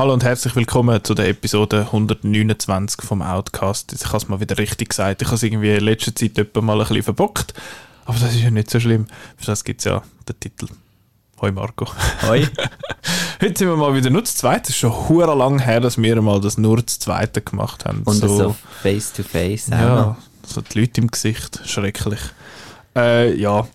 Hallo und herzlich willkommen zu der Episode 129 vom Outcast. Ich habe es mal wieder richtig gesagt. Ich habe es irgendwie in letzter Zeit etwa mal ein bisschen verbockt. Aber das ist ja nicht so schlimm. Für das gibt es ja den Titel. Hoi Marco. Hoi. Heute sind wir mal wieder nur zu zweit. Es ist schon hure lang her, dass wir mal das nur zu zweit gemacht haben. Und so, so face to face. Ja, so die Leute im Gesicht. Schrecklich. Äh, ja,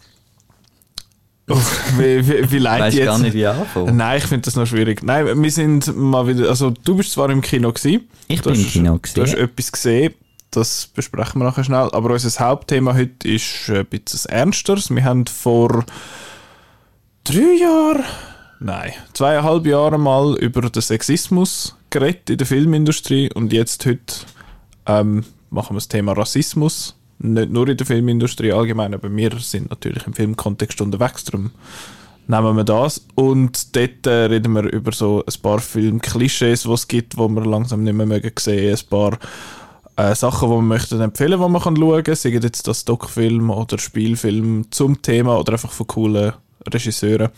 wie, wie, wie leid weißt jetzt? gar nicht, wie anfangen. Nein, ich finde das noch schwierig. Nein, wir sind mal wieder, also du bist zwar im Kino gewesen. Ich bin hast, im Kino gewesen. Du hast etwas gesehen, das besprechen wir nachher schnell. Aber unser Hauptthema heute ist ein bisschen ernsteres. Wir haben vor drei Jahren, nein, zweieinhalb Jahren mal über den Sexismus geredet in der Filmindustrie und jetzt heute ähm, machen wir das Thema Rassismus nicht nur in der Filmindustrie allgemein, aber wir sind natürlich im Filmkontext unterwegs, darum nehmen wir das. Und dort äh, reden wir über so ein paar Filmklischees, die es gibt, die wir langsam nicht mehr mögen sehen, ein paar äh, Sachen, die wir möchten empfehlen, die man kann schauen kann, sei jetzt das Doc-Film oder Spielfilm zum Thema oder einfach von coolen Regisseuren.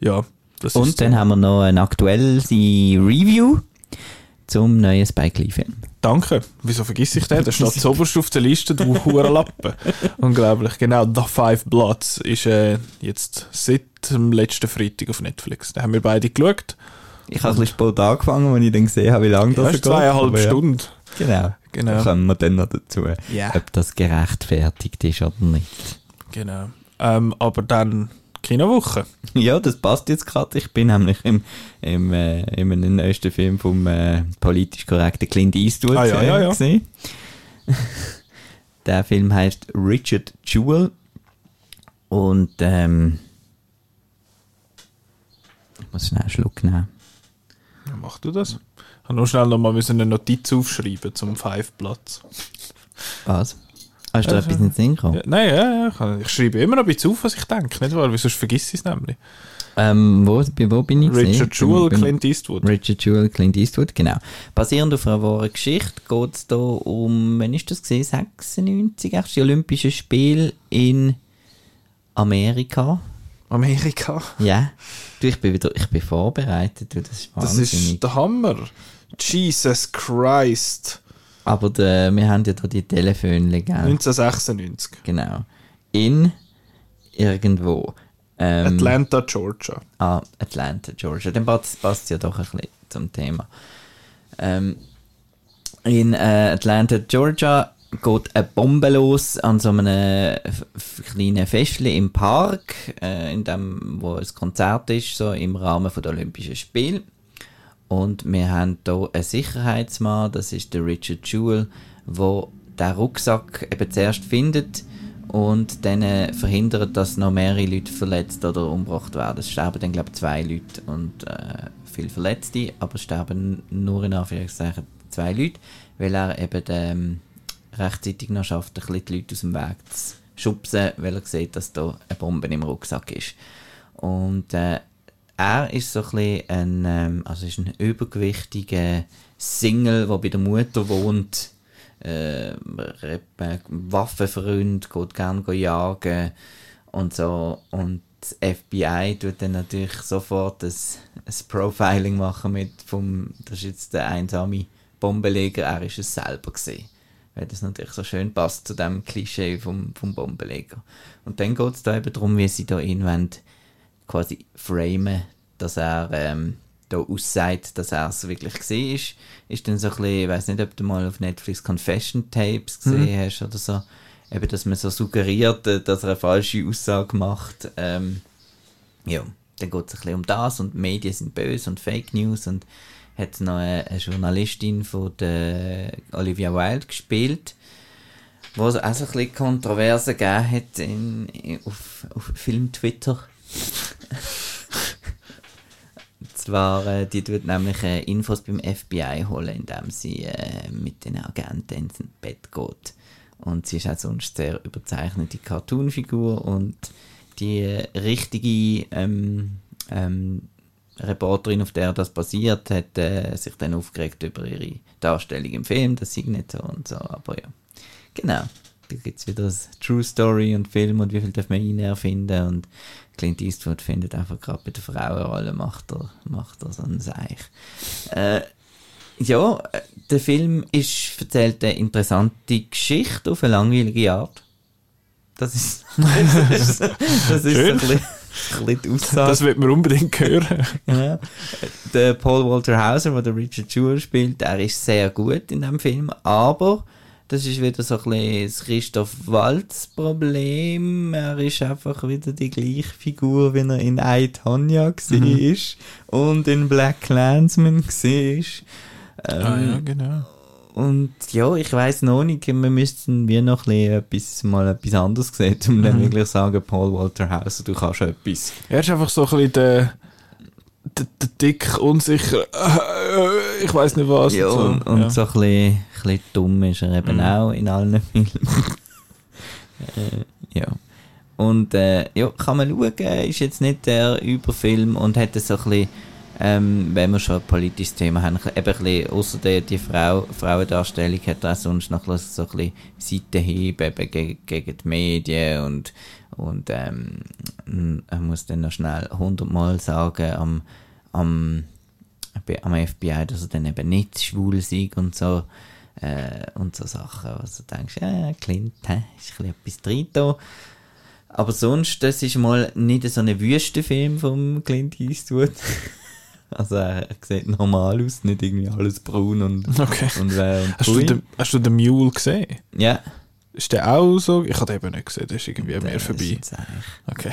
Ja, das Und dann so. haben wir noch eine aktuelle Review zum neuen Spike Lee-Film. Danke. Wieso vergiss ich den? Der steht so oberst auf der Liste, du Lappen. Unglaublich. Genau, The Five Bloods ist äh, jetzt seit dem letzten Freitag auf Netflix. Da haben wir beide geschaut. Ich habe ein bisschen spät angefangen, als ich dann gesehen habe, wie lange das geht. zweieinhalb Stunden. Ja. Genau. genau. Da kommen wir dann noch dazu, yeah. ob das gerechtfertigt ist oder nicht. Genau. Ähm, aber dann Kinowoche. Ja, das passt jetzt gerade. Ich bin nämlich im, im, äh, im neuesten Film vom äh, politisch korrekten Clint Eastwood ah, ja, ja, ja. gesehen. Der Film heißt Richard Jewell und ähm, ich muss schnell einen Schluck nehmen. Ja, mach du das? Ich habe nur schnell noch mal eine Notiz aufschreiben zum Five-Platz. Was? Hast du da etwas in den Sinn gekommen? Ja, nein, ja, ja, ich schreibe immer noch ein bisschen auf, was ich denke, nicht wahr? Weil sonst vergiss ich es nämlich. Ähm, wo, wo bin ich Richard Jewell, Clint Eastwood. Richard Jewell, Clint Eastwood, genau. Basierend auf einer wahren Geschichte geht es hier um, wann ist das gesehen? 96, echt, die Olympischen Spiele in Amerika. Amerika? Ja. Du, ich bin wieder, ich bin vorbereitet, du, das ist wahnsinnig. Das ist der Hammer. Jesus Christ. Aber der, wir haben ja da die Telefone, gell? 1996. Genau. In irgendwo. Ähm, Atlanta, Georgia. Ah, Atlanta, Georgia. Dann passt es ja doch ein bisschen zum Thema. Ähm, in äh, Atlanta, Georgia geht eine Bombe los an so einem kleinen Festchen im Park, äh, in dem, wo ein Konzert ist, so im Rahmen der Olympischen Spiele. Und wir haben hier einen Sicherheitsmann, das ist der Richard Jewell, wo der Rucksack eben zuerst findet und dann äh, verhindert, dass noch mehrere Leute verletzt oder umgebracht werden. Es sterben dann, glaube ich, zwei Leute und äh, viele Verletzte, aber es sterben nur in Anführungszeichen zwei Leute, weil er eben ähm, rechtzeitig noch schafft, ein bisschen die Leute aus dem Weg zu schubsen, weil er sieht, dass da eine Bombe im Rucksack ist. Und äh, er ist so ein ein, ähm, also ist ein übergewichtiger Single, der bei der Mutter wohnt, äh, Waffenfreund, geht gerne jagen und so. Und das FBI tut dann natürlich sofort ein, ein Profiling machen mit vom, das ist jetzt der einsame Bombenleger, er ist es selber gesehen. Weil das natürlich so schön passt zu dem Klischee vom, vom Bombenleger. Und dann geht es da eben darum, wie sie da wollen, quasi framen, dass er ähm, da aussagt, dass er es wirklich gesehen ist. Ist dann so ein bisschen, ich weiß nicht, ob du mal auf Netflix Confession Tapes gesehen mhm. hast oder so, eben, dass man so suggeriert, äh, dass er eine falsche Aussage macht. Ähm, ja, dann geht es ein bisschen um das und Medien sind böse und Fake News und hat noch eine, eine Journalistin von der Olivia Wilde gespielt, wo es auch so ein bisschen Kontroversen gegeben hat in, in, auf, auf Film-Twitter. Zwar, äh, die tut nämlich äh, Infos beim FBI holen, indem sie äh, mit den Agenten ins Bett geht. Und sie ist auch sonst sehr überzeichnete Cartoonfigur und die äh, richtige ähm, ähm, Reporterin, auf der das basiert, hat äh, sich dann aufgeregt über ihre Darstellung im Film, das sei nicht so und so, aber ja. Genau. Da gibt es wieder das True Story und Film und wie viel darf man ihn erfinden und Clint Eastwood findet einfach gerade bei der Frauenrolle macht er, macht er so ein Seich. Äh, ja, der Film ist, erzählt eine interessante Geschichte auf eine langweilige Art. Das ist, das ist, das ist Schön. ein bisschen, ein bisschen die Aussage. Das wird man unbedingt hören. Ja. Der Paul Walter Hauser, der Richard Jewell spielt, der ist sehr gut in dem Film, aber das ist wieder so ein bisschen das Christoph Waltz Problem. Er ist einfach wieder die gleiche Figur, wie er in I, Tonya war und in Black Clansman war. Ähm, ah, ja, genau. und ja, ich weiß noch nicht, wir müssten wir noch ein bisschen mal etwas anderes sehen, um dann wirklich zu sagen, Paul Walter Hauser, du kannst etwas. Er ist einfach so ein bisschen der dick, unsicher, äh, ich weiß nicht was. Ja, und, und ja. so ein bisschen, ein bisschen dumm ist er eben auch in allen Filmen. äh, ja. Und äh, ja, kann man schauen, ist jetzt nicht der Überfilm und hat so ein bisschen, ähm, wenn wir schon ein politisches Thema haben, eben ein bisschen, ausser der, die Frau, Frauendarstellung hat auch sonst noch so ein bisschen Seitenhieb eben gegen, gegen die Medien und, und ähm, er muss dann noch schnell hundertmal sagen am, am am FBI, dass er dann eben nicht schwul sei und so. Äh, und so Sachen, was du denkst, äh, Clint, hä, ist ein etwas drin. Aber sonst, das ist mal nicht so ein Wüstenfilm vom Clint Eastwood. also er sieht normal aus, nicht irgendwie alles braun und, Okay. und, äh, und Hast du, den, hast du den Mule gesehen? Ja. Ist der auch so? Ich habe den eben nicht gesehen, der ist irgendwie Der ist vorbei. eigentlich Okay.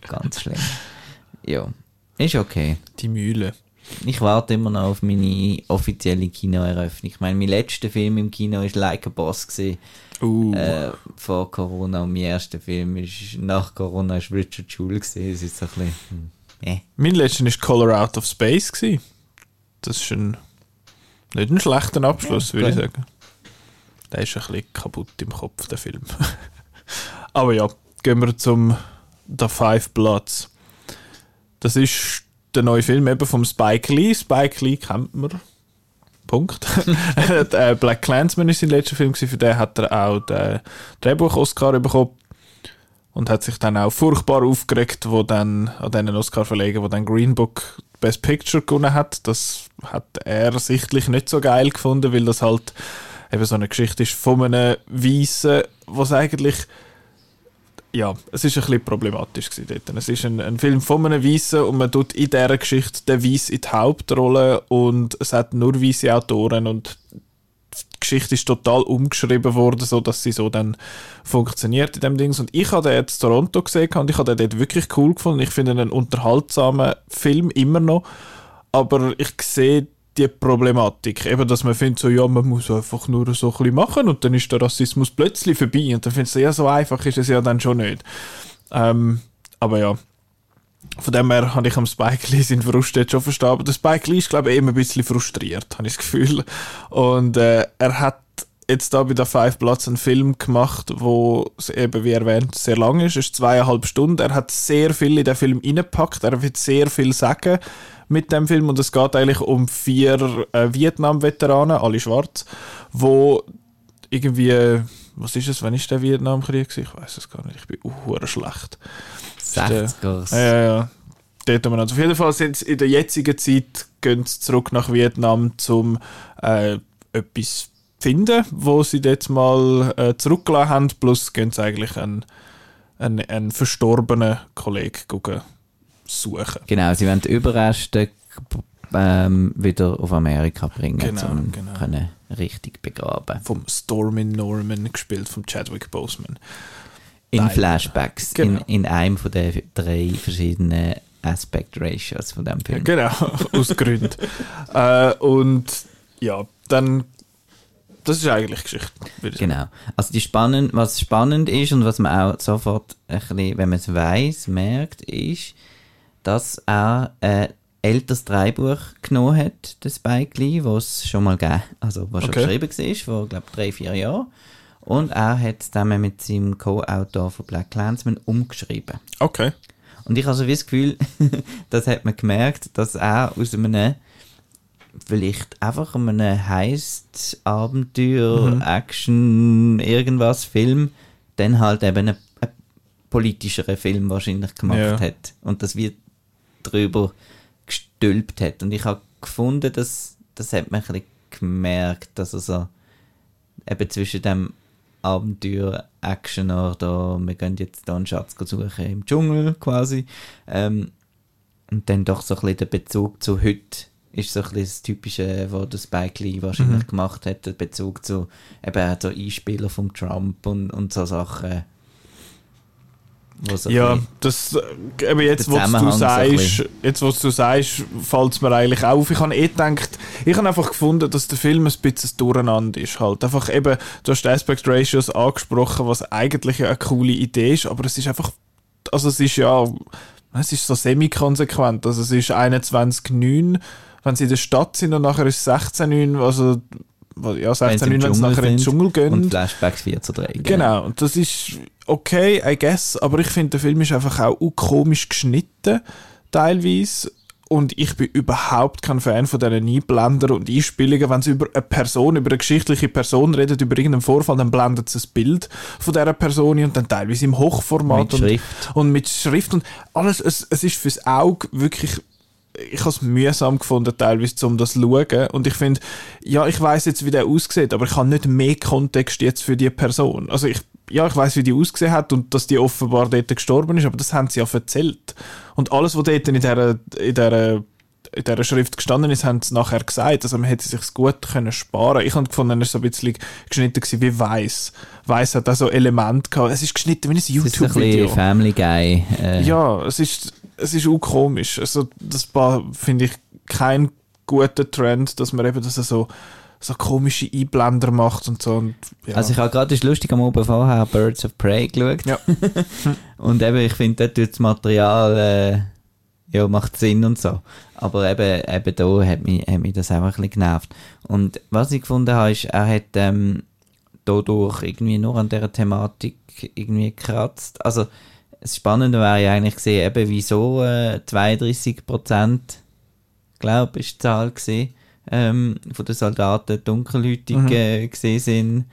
Ganz schlimm. Ja, ist okay. Die Mühle. Ich warte immer noch auf meine offizielle Kinoeröffnung. Ich meine, mein letzter Film im Kino war Like a Boss. Gewesen. Uh. äh, vor Corona und mein erster Film ist nach Corona ist Richard gesehen. Es ist so ein bisschen, hm, eh. Mein letzter war Color Out of Space. Gewesen. Das ist ein, nicht ein schlechter Abschluss, würde ich sagen. Der ist ein bisschen kaputt im Kopf, der Film. Aber ja, gehen wir zum The Five Bloods. Das ist der neue Film eben vom Spike Lee. Spike Lee kennt man. Punkt. der Black Clansman ist sein letzter Film, für den hat er auch den Drehbuch-Oscar bekommen und hat sich dann auch furchtbar aufgeregt, wo dann an diesen Oscar verlegen, wo dann Green Book Best Picture gewonnen hat. Das hat er sichtlich nicht so geil gefunden, weil das halt eben so eine Geschichte ist von einem Weissen, was eigentlich ja, es ist ein bisschen problematisch dort. Es ist ein, ein Film von einem Weissen und man tut in dieser Geschichte den Weiss in die Hauptrolle und es hat nur weisse Autoren und Geschichte ist total umgeschrieben worden, so dass sie so dann funktioniert in dem Dings. Und ich habe den jetzt Toronto gesehen und ich habe den dort wirklich cool gefunden. Ich finde einen unterhaltsamen Film immer noch, aber ich sehe die Problematik, eben, dass man findet, so, ja, man muss einfach nur so ein bisschen machen und dann ist der Rassismus plötzlich vorbei und dann findest du, ja, so einfach ist es ja dann schon nicht. Ähm, aber ja, von dem her habe ich am Spike Lee seinen Frust jetzt schon verstanden. Aber der Spike Lee ist, glaube ich, immer ein bisschen frustriert, habe ich das Gefühl. Und äh, er hat jetzt da bei der Five Bloods einen Film gemacht, wo eben, wie erwähnt, sehr lang ist. Es ist zweieinhalb Stunden. Er hat sehr viel in den Film reingepackt. Er wird sehr viel sagen mit dem Film. Und es geht eigentlich um vier äh, Vietnam-Veteranen, alle schwarz, wo irgendwie, äh, was ist es, wann ist der Vietnamkrieg? Ich weiß es gar nicht, ich bin uh, schlecht. 60er. Ja, ja, ja. Dort haben wir also auf jeden Fall sind in der jetzigen Zeit gehen sie zurück nach Vietnam, um äh, etwas zu finden, wo sie dort mal äh, zurückgelassen haben, plus gehen sie eigentlich einen, einen, einen verstorbenen Kollegen gucken, suchen. Genau, sie wollen die Überreste ähm, wieder auf Amerika bringen, Genau, um genau. können richtig begraben. Vom Stormin Norman, gespielt von Chadwick Boseman. In Nein. Flashbacks, Genau. in, in einem von den drei verschiedenen Aspect Ratios von dem Film. genau, aus Gründen. äh, und ja, dann, das ist eigentlich Geschichte. Genau. Also die spannend, was spannend ist und was man auch sofort, ein bisschen, wenn man es weiß, merkt, ist, dass er ein älteres Dreibuch genommen hat, der Spike Lee, was es schon mal gegeben, also was schon Okay. geschrieben war, vor glaube drei, vier Jahren. Und er hat es zusammen mit seinem Co-Autor von Black Clansman umgeschrieben. Okay. Und ich habe so wie das Gefühl, das hat man gemerkt, dass er aus einem vielleicht einfach einem Heist, Abenteuer, mhm. Action, irgendwas Film, dann halt eben einen, einen politischeren Film wahrscheinlich gemacht ja. hat. Und das wird drüber gestülpt hat. Und ich habe gefunden, dass das hat man ein bisschen gemerkt, dass er so eben zwischen dem Abenteuer, Action oder wir gehen jetzt da einen Schatz suchen im Dschungel quasi. Ähm, und dann doch so ein bisschen der Bezug zu heute ist so ein bisschen das Typische, was der Spike Lee wahrscheinlich mhm. gemacht hat, der Bezug zu eben so Einspieler von Trump und, und so Sachen ja, das, äh, eben jetzt, was du sagst, jetzt, was du sagst, fällt es mir eigentlich auf. Ich habe eh gedacht, ich habe einfach gefunden, dass der Film ein bisschen durcheinander ist halt. Einfach eben, du hast die Aspect Ratios angesprochen, was eigentlich eine coole Idee ist, aber es ist einfach, also es ist ja, es ist so semi-konsequent, also es ist 21,9, wenn sie in der Stadt sind und nachher ist es 16,9, also ja, 16, wenn sie nachher in den Dschungel gehen. Und Flashbacks 4 zu 3. Genau. genau, und das ist okay, I guess, aber ich finde, der Film ist einfach auch komisch geschnitten, teilweise. Und ich bin überhaupt kein Fan von diesen Einblender und Einspielungen. Wenn sie über eine Person, über eine geschichtliche Person redet, über irgendeinen Vorfall, dann blendet sie ein Bild von dieser Person und dann teilweise im Hochformat. Mit und, Schrift. Und mit Schrift und alles. Es, es ist fürs Auge wirklich ich habe es mühsam gefunden, teilweise, um das zu schauen. Und ich finde, ja, ich weiß jetzt, wie der aussieht, aber ich habe nicht mehr Kontext jetzt für die Person. Also ich, ja, ich weiß, wie die ausgesehen hat und dass die offenbar dort gestorben ist, aber das haben sie ja erzählt. Und alles, was dort in dieser, in dieser in dieser Schrift gestanden ist, haben sie nachher gesagt. Also man hätte sich gut können sparen Ich habe gefunden, es war so ein bisschen geschnitten gewesen wie Weiss. Weiss hat auch so Elemente gehabt. Es ist geschnitten wie ein YouTube-Video. ein Family Guy. Äh. Ja, es ist, es ist auch komisch. Also das finde ich kein guter Trend, dass man eben das so so komische Einblender macht und so. Und, ja. Also ich habe gerade, ist lustig, am Oben vorher Birds of Prey geschaut. Ja. und eben, ich finde, dort tut das Material, äh, ja, macht Sinn und so. Aber eben, eben da hat mich, hat mich das auch ein bisschen genervt. Und was ich gefunden habe, ist, er hat ähm, dadurch irgendwie nur an dieser Thematik irgendwie gekratzt. Also, das Spannende wäre ja eigentlich gesehen, eben wieso äh, 32 Prozent, glaube ich, die Zahl gesehen, ähm, von den Soldaten dunkelhäutig mhm. äh, gesehen sind.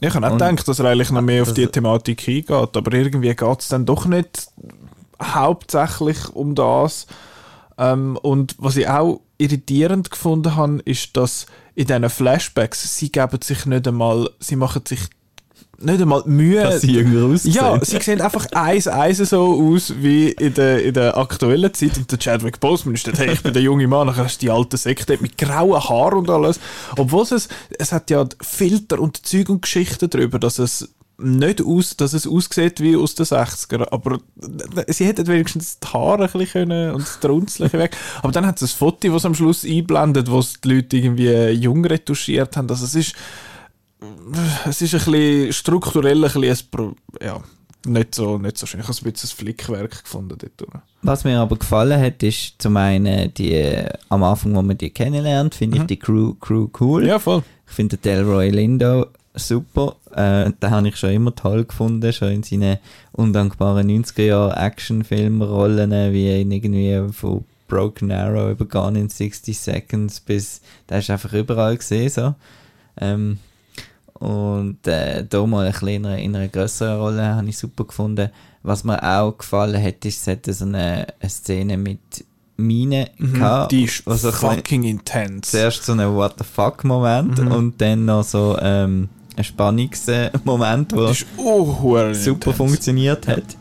Ich habe auch gedacht, dass er eigentlich noch mehr auf die Thematik eingeht, aber irgendwie geht es dann doch nicht hauptsächlich um das. Ähm, und was ich auch irritierend gefunden habe, ist, dass in diesen Flashbacks, sie geben sich nicht einmal, sie machen sich nicht einmal Mühe. Dass sie jünger aussehen. Ja, sie sehen einfach eins eins so aus wie in der, in der aktuellen Zeit. Und der Chadwick Boseman ist hey, ich bin der junge Mann, nachher hast du die alte Sekte mit grauen Haaren und alles. Obwohl es, es hat ja Filter und Zeug und Geschichten darüber, dass es nicht aus, dass es aussieht wie aus den 60er, aber sie hätten wenigstens die Haare ein bisschen können und das Trunzliche weg. Aber dann hat es ein Foto, das am Schluss einblendet, wo die Leute irgendwie jung retuschiert haben. Also es ist es ist ein bisschen strukturell ein bisschen ja, nicht so, nicht so schön. Ich habe ein bisschen ein Flickwerk gefunden dort. Was mir aber gefallen hat, ist zum einen die, am Anfang, wo man die kennenlernt, finde mhm. ich die Crew, Crew cool. Ja, voll. Ich finde Delroy Lindo super. Äh, den habe ich schon immer toll gefunden, schon in seinen undankbaren 90er Jahre Actionfilmrollen, wie in irgendwie von Broken Arrow über Gone in 60 Seconds bis, der ist einfach überall gesehen, so. Ähm, und äh, da mal ein bisschen in einer, in einer größeren Rolle habe ich super gefunden. Was mir auch gefallen hat, ist, es hatte so eine, eine Szene mit Mine mhm, gehabt. Die ist also fucking intense. Zuerst so einen What the fuck Moment mhm. und dann noch so ähm, ein Spannungsmoment, der super funktioniert hat.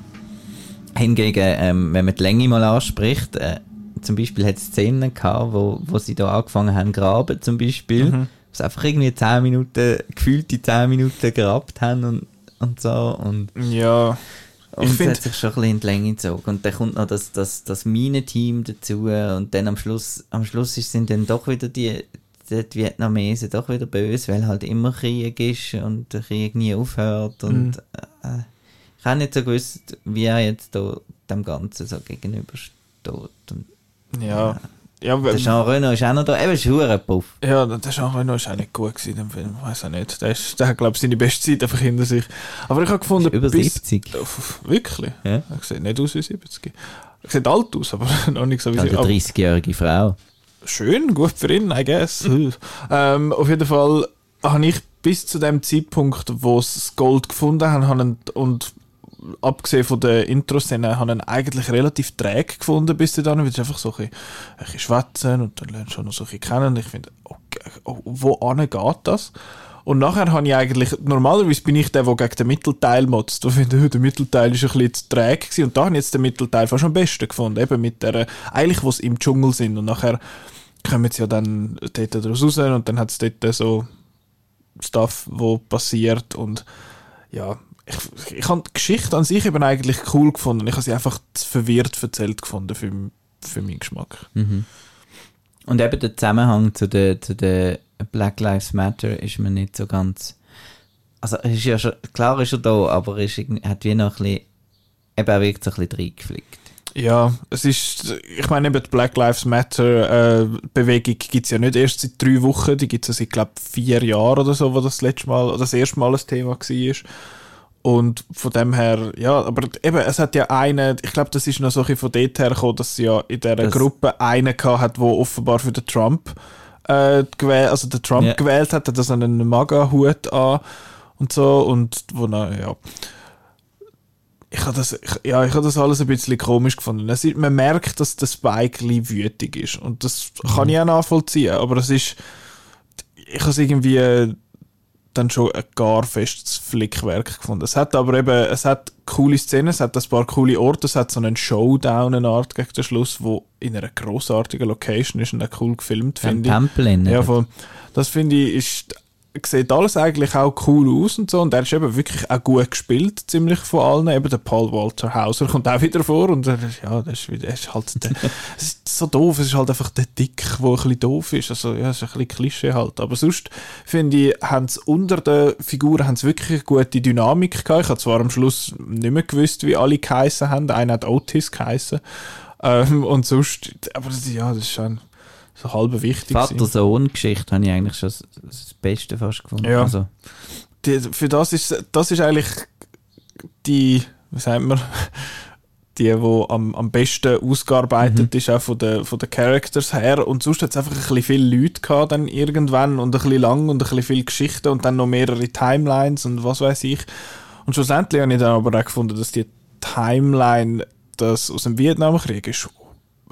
Hingegen, ähm, wenn man die Länge mal anspricht, äh, zum Beispiel hat es Szenen gehabt, wo, wo sie da angefangen haben graben, zum Beispiel. Mhm was einfach irgendwie 10 Minuten, gefühlte 10 Minuten gehabt haben und, und so. Und, ja. Und es hat sich schon ein bisschen in die Länge gezogen. Und dann kommt noch das, das, das Minenteam dazu. Und dann am Schluss, am Schluss sind dann doch wieder die, die Vietnamesen doch wieder böse, weil halt immer Krieg ist und der Krieg nie aufhört. Und mhm. äh, ich habe nicht so gewusst, wie er jetzt da dem Ganzen so gegenübersteht. Und, ja. Äh, ja, der Jean Reno ist auch noch da. Eben, ist ein Puff. Ja, der Jean Reno ist auch nicht gut gewesen im Film. Ich weiß auch nicht. Der, ist, der hat, glaube ich, seine beste Zeit einfach hinter sich. Aber ich habe gefunden... Über bis, 70. wirklich? Ja. Er sieht nicht aus wie 70. Er sieht alt aus, aber noch nicht so wie sie... Eine 30-jährige Frau. schön, gut für ihn, I guess. ähm, auf jeden Fall habe ich bis zu dem Zeitpunkt, wo sie das Gold gefunden haben, haben und abgesehen von der Intro-Szene, habe ich eigentlich relativ träge gefunden bis dann, weil es einfach so ein bisschen schwätzen und dann lernst du noch so ein bisschen kennen ich finde, okay, oh, wo geht das? Und nachher habe ich eigentlich, normalerweise bin ich der, der gegen den Mittelteil motzt. Da finde ich, der Mittelteil ist ein bisschen zu träge gewesen. Und da habe ich jetzt den Mittelteil fast am besten gefunden. Eben mit der, eigentlich, wo sie im Dschungel sind. Und nachher kommen sie ja dann dort daraus raus und dann hat es dort so Stuff, wo passiert und ja, ich, ich habe die Geschichte an sich eben eigentlich cool gefunden. Ich habe sie einfach verwirrt erzählt gefunden für, für meinen Geschmack. Mhm. Und eben der Zusammenhang zu der, zu der Black Lives Matter ist mir nicht so ganz. Also, ist ja schon, klar ist er da, aber er ist, hat wie noch ein bisschen, eben auch wirklich so ein bisschen reingeflickt. Ja, es ist, ich meine, eben die Black Lives Matter äh, Bewegung gibt es ja nicht erst seit drei Wochen, die gibt es seit, glaube vier Jahren oder so, wo das letzte Mal, oder das erste Mal ein Thema war. Und von dem her, ja, aber eben, es hat ja einen, ich glaube, das ist noch so ein bisschen von dort her gekommen, dass sie ja in dieser das Gruppe einen gehabt hat, der offenbar für den Trump äh, gewählt, also der Trump yeah. gewählt hat, hat das einen MAGA-Hut an und so und wo er, ja ich habe das, ich, ja, ich habe das alles ein bisschen komisch gefunden. Es man merkt, dass der Spike Lee wütig ist. Und das mhm. kann ich auch nachvollziehen. Aber es ist, ich habe es irgendwie dann schon ein gar festes Flickwerk gefunden. Es hat aber eben, es hat coole Szenen, es hat ein paar coole Orte, es hat so einen Showdown, eine Art gegen den Schluss, wo in einer großartigen Location ist und auch cool gefilmt, finde ich. Tempel ja, voll. Das finde ich, ist sieht alles eigentlich auch cool aus und so. Und er ist eben wirklich auch gut gespielt, ziemlich von allen. Eben der Paul Walter Hauser kommt auch wieder vor und er, ja, das ist, wieder, ist halt der, es ist so doof, es ist halt einfach der Dick, der ein bisschen doof ist. Also, ja, es ist ein bisschen Klischee halt. Aber sonst, finde ich, haben sie unter den Figuren haben sie wirklich eine gute Dynamik gehabt. Ich habe zwar am Schluss nicht mehr gewusst, wie alle geheissen haben. Einer hat Otis geheissen. Ähm, und sonst, aber ja, das ist schon so halb wichtig. Vater-Sohn-Geschichte habe ich eigentlich schon das Beste fast gefunden. Ja. Also. Die, für das ist, das ist eigentlich die, wie sagt man, die, die am, am besten ausgearbeitet mhm. ist, auch von den, von den Characters her. Und sonst hat es einfach ein bisschen viele Leute gehabt, dann irgendwann und ein bisschen lang und ein bisschen viel Geschichte und dann noch mehrere Timelines und was weiß ich. Und schlussendlich habe ich dann aber auch gefunden, dass die Timeline das aus dem Vietnamkrieg ist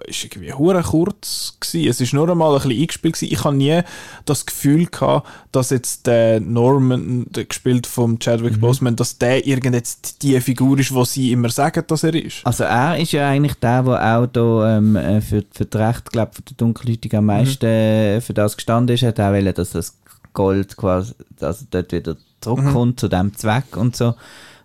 ist irgendwie hure kurz gewesen. Es ist nur einmal ein bisschen eingespielt gewesen. Ich habe nie das Gefühl gehabt, dass jetzt der Norman, der gespielt vom Chadwick mhm. Boseman, dass der irgend jetzt die Figur ist, wo sie immer sagen, dass er ist. Also er ist ja eigentlich der, der auch da, ähm, äh, für, für das Recht, glaube für die Dunkelhäutigen am meisten mhm. Für das gestanden ist, hat auch wollen, dass das Gold quasi, also dort wieder zurückkommt mhm. zu dem Zweck und so.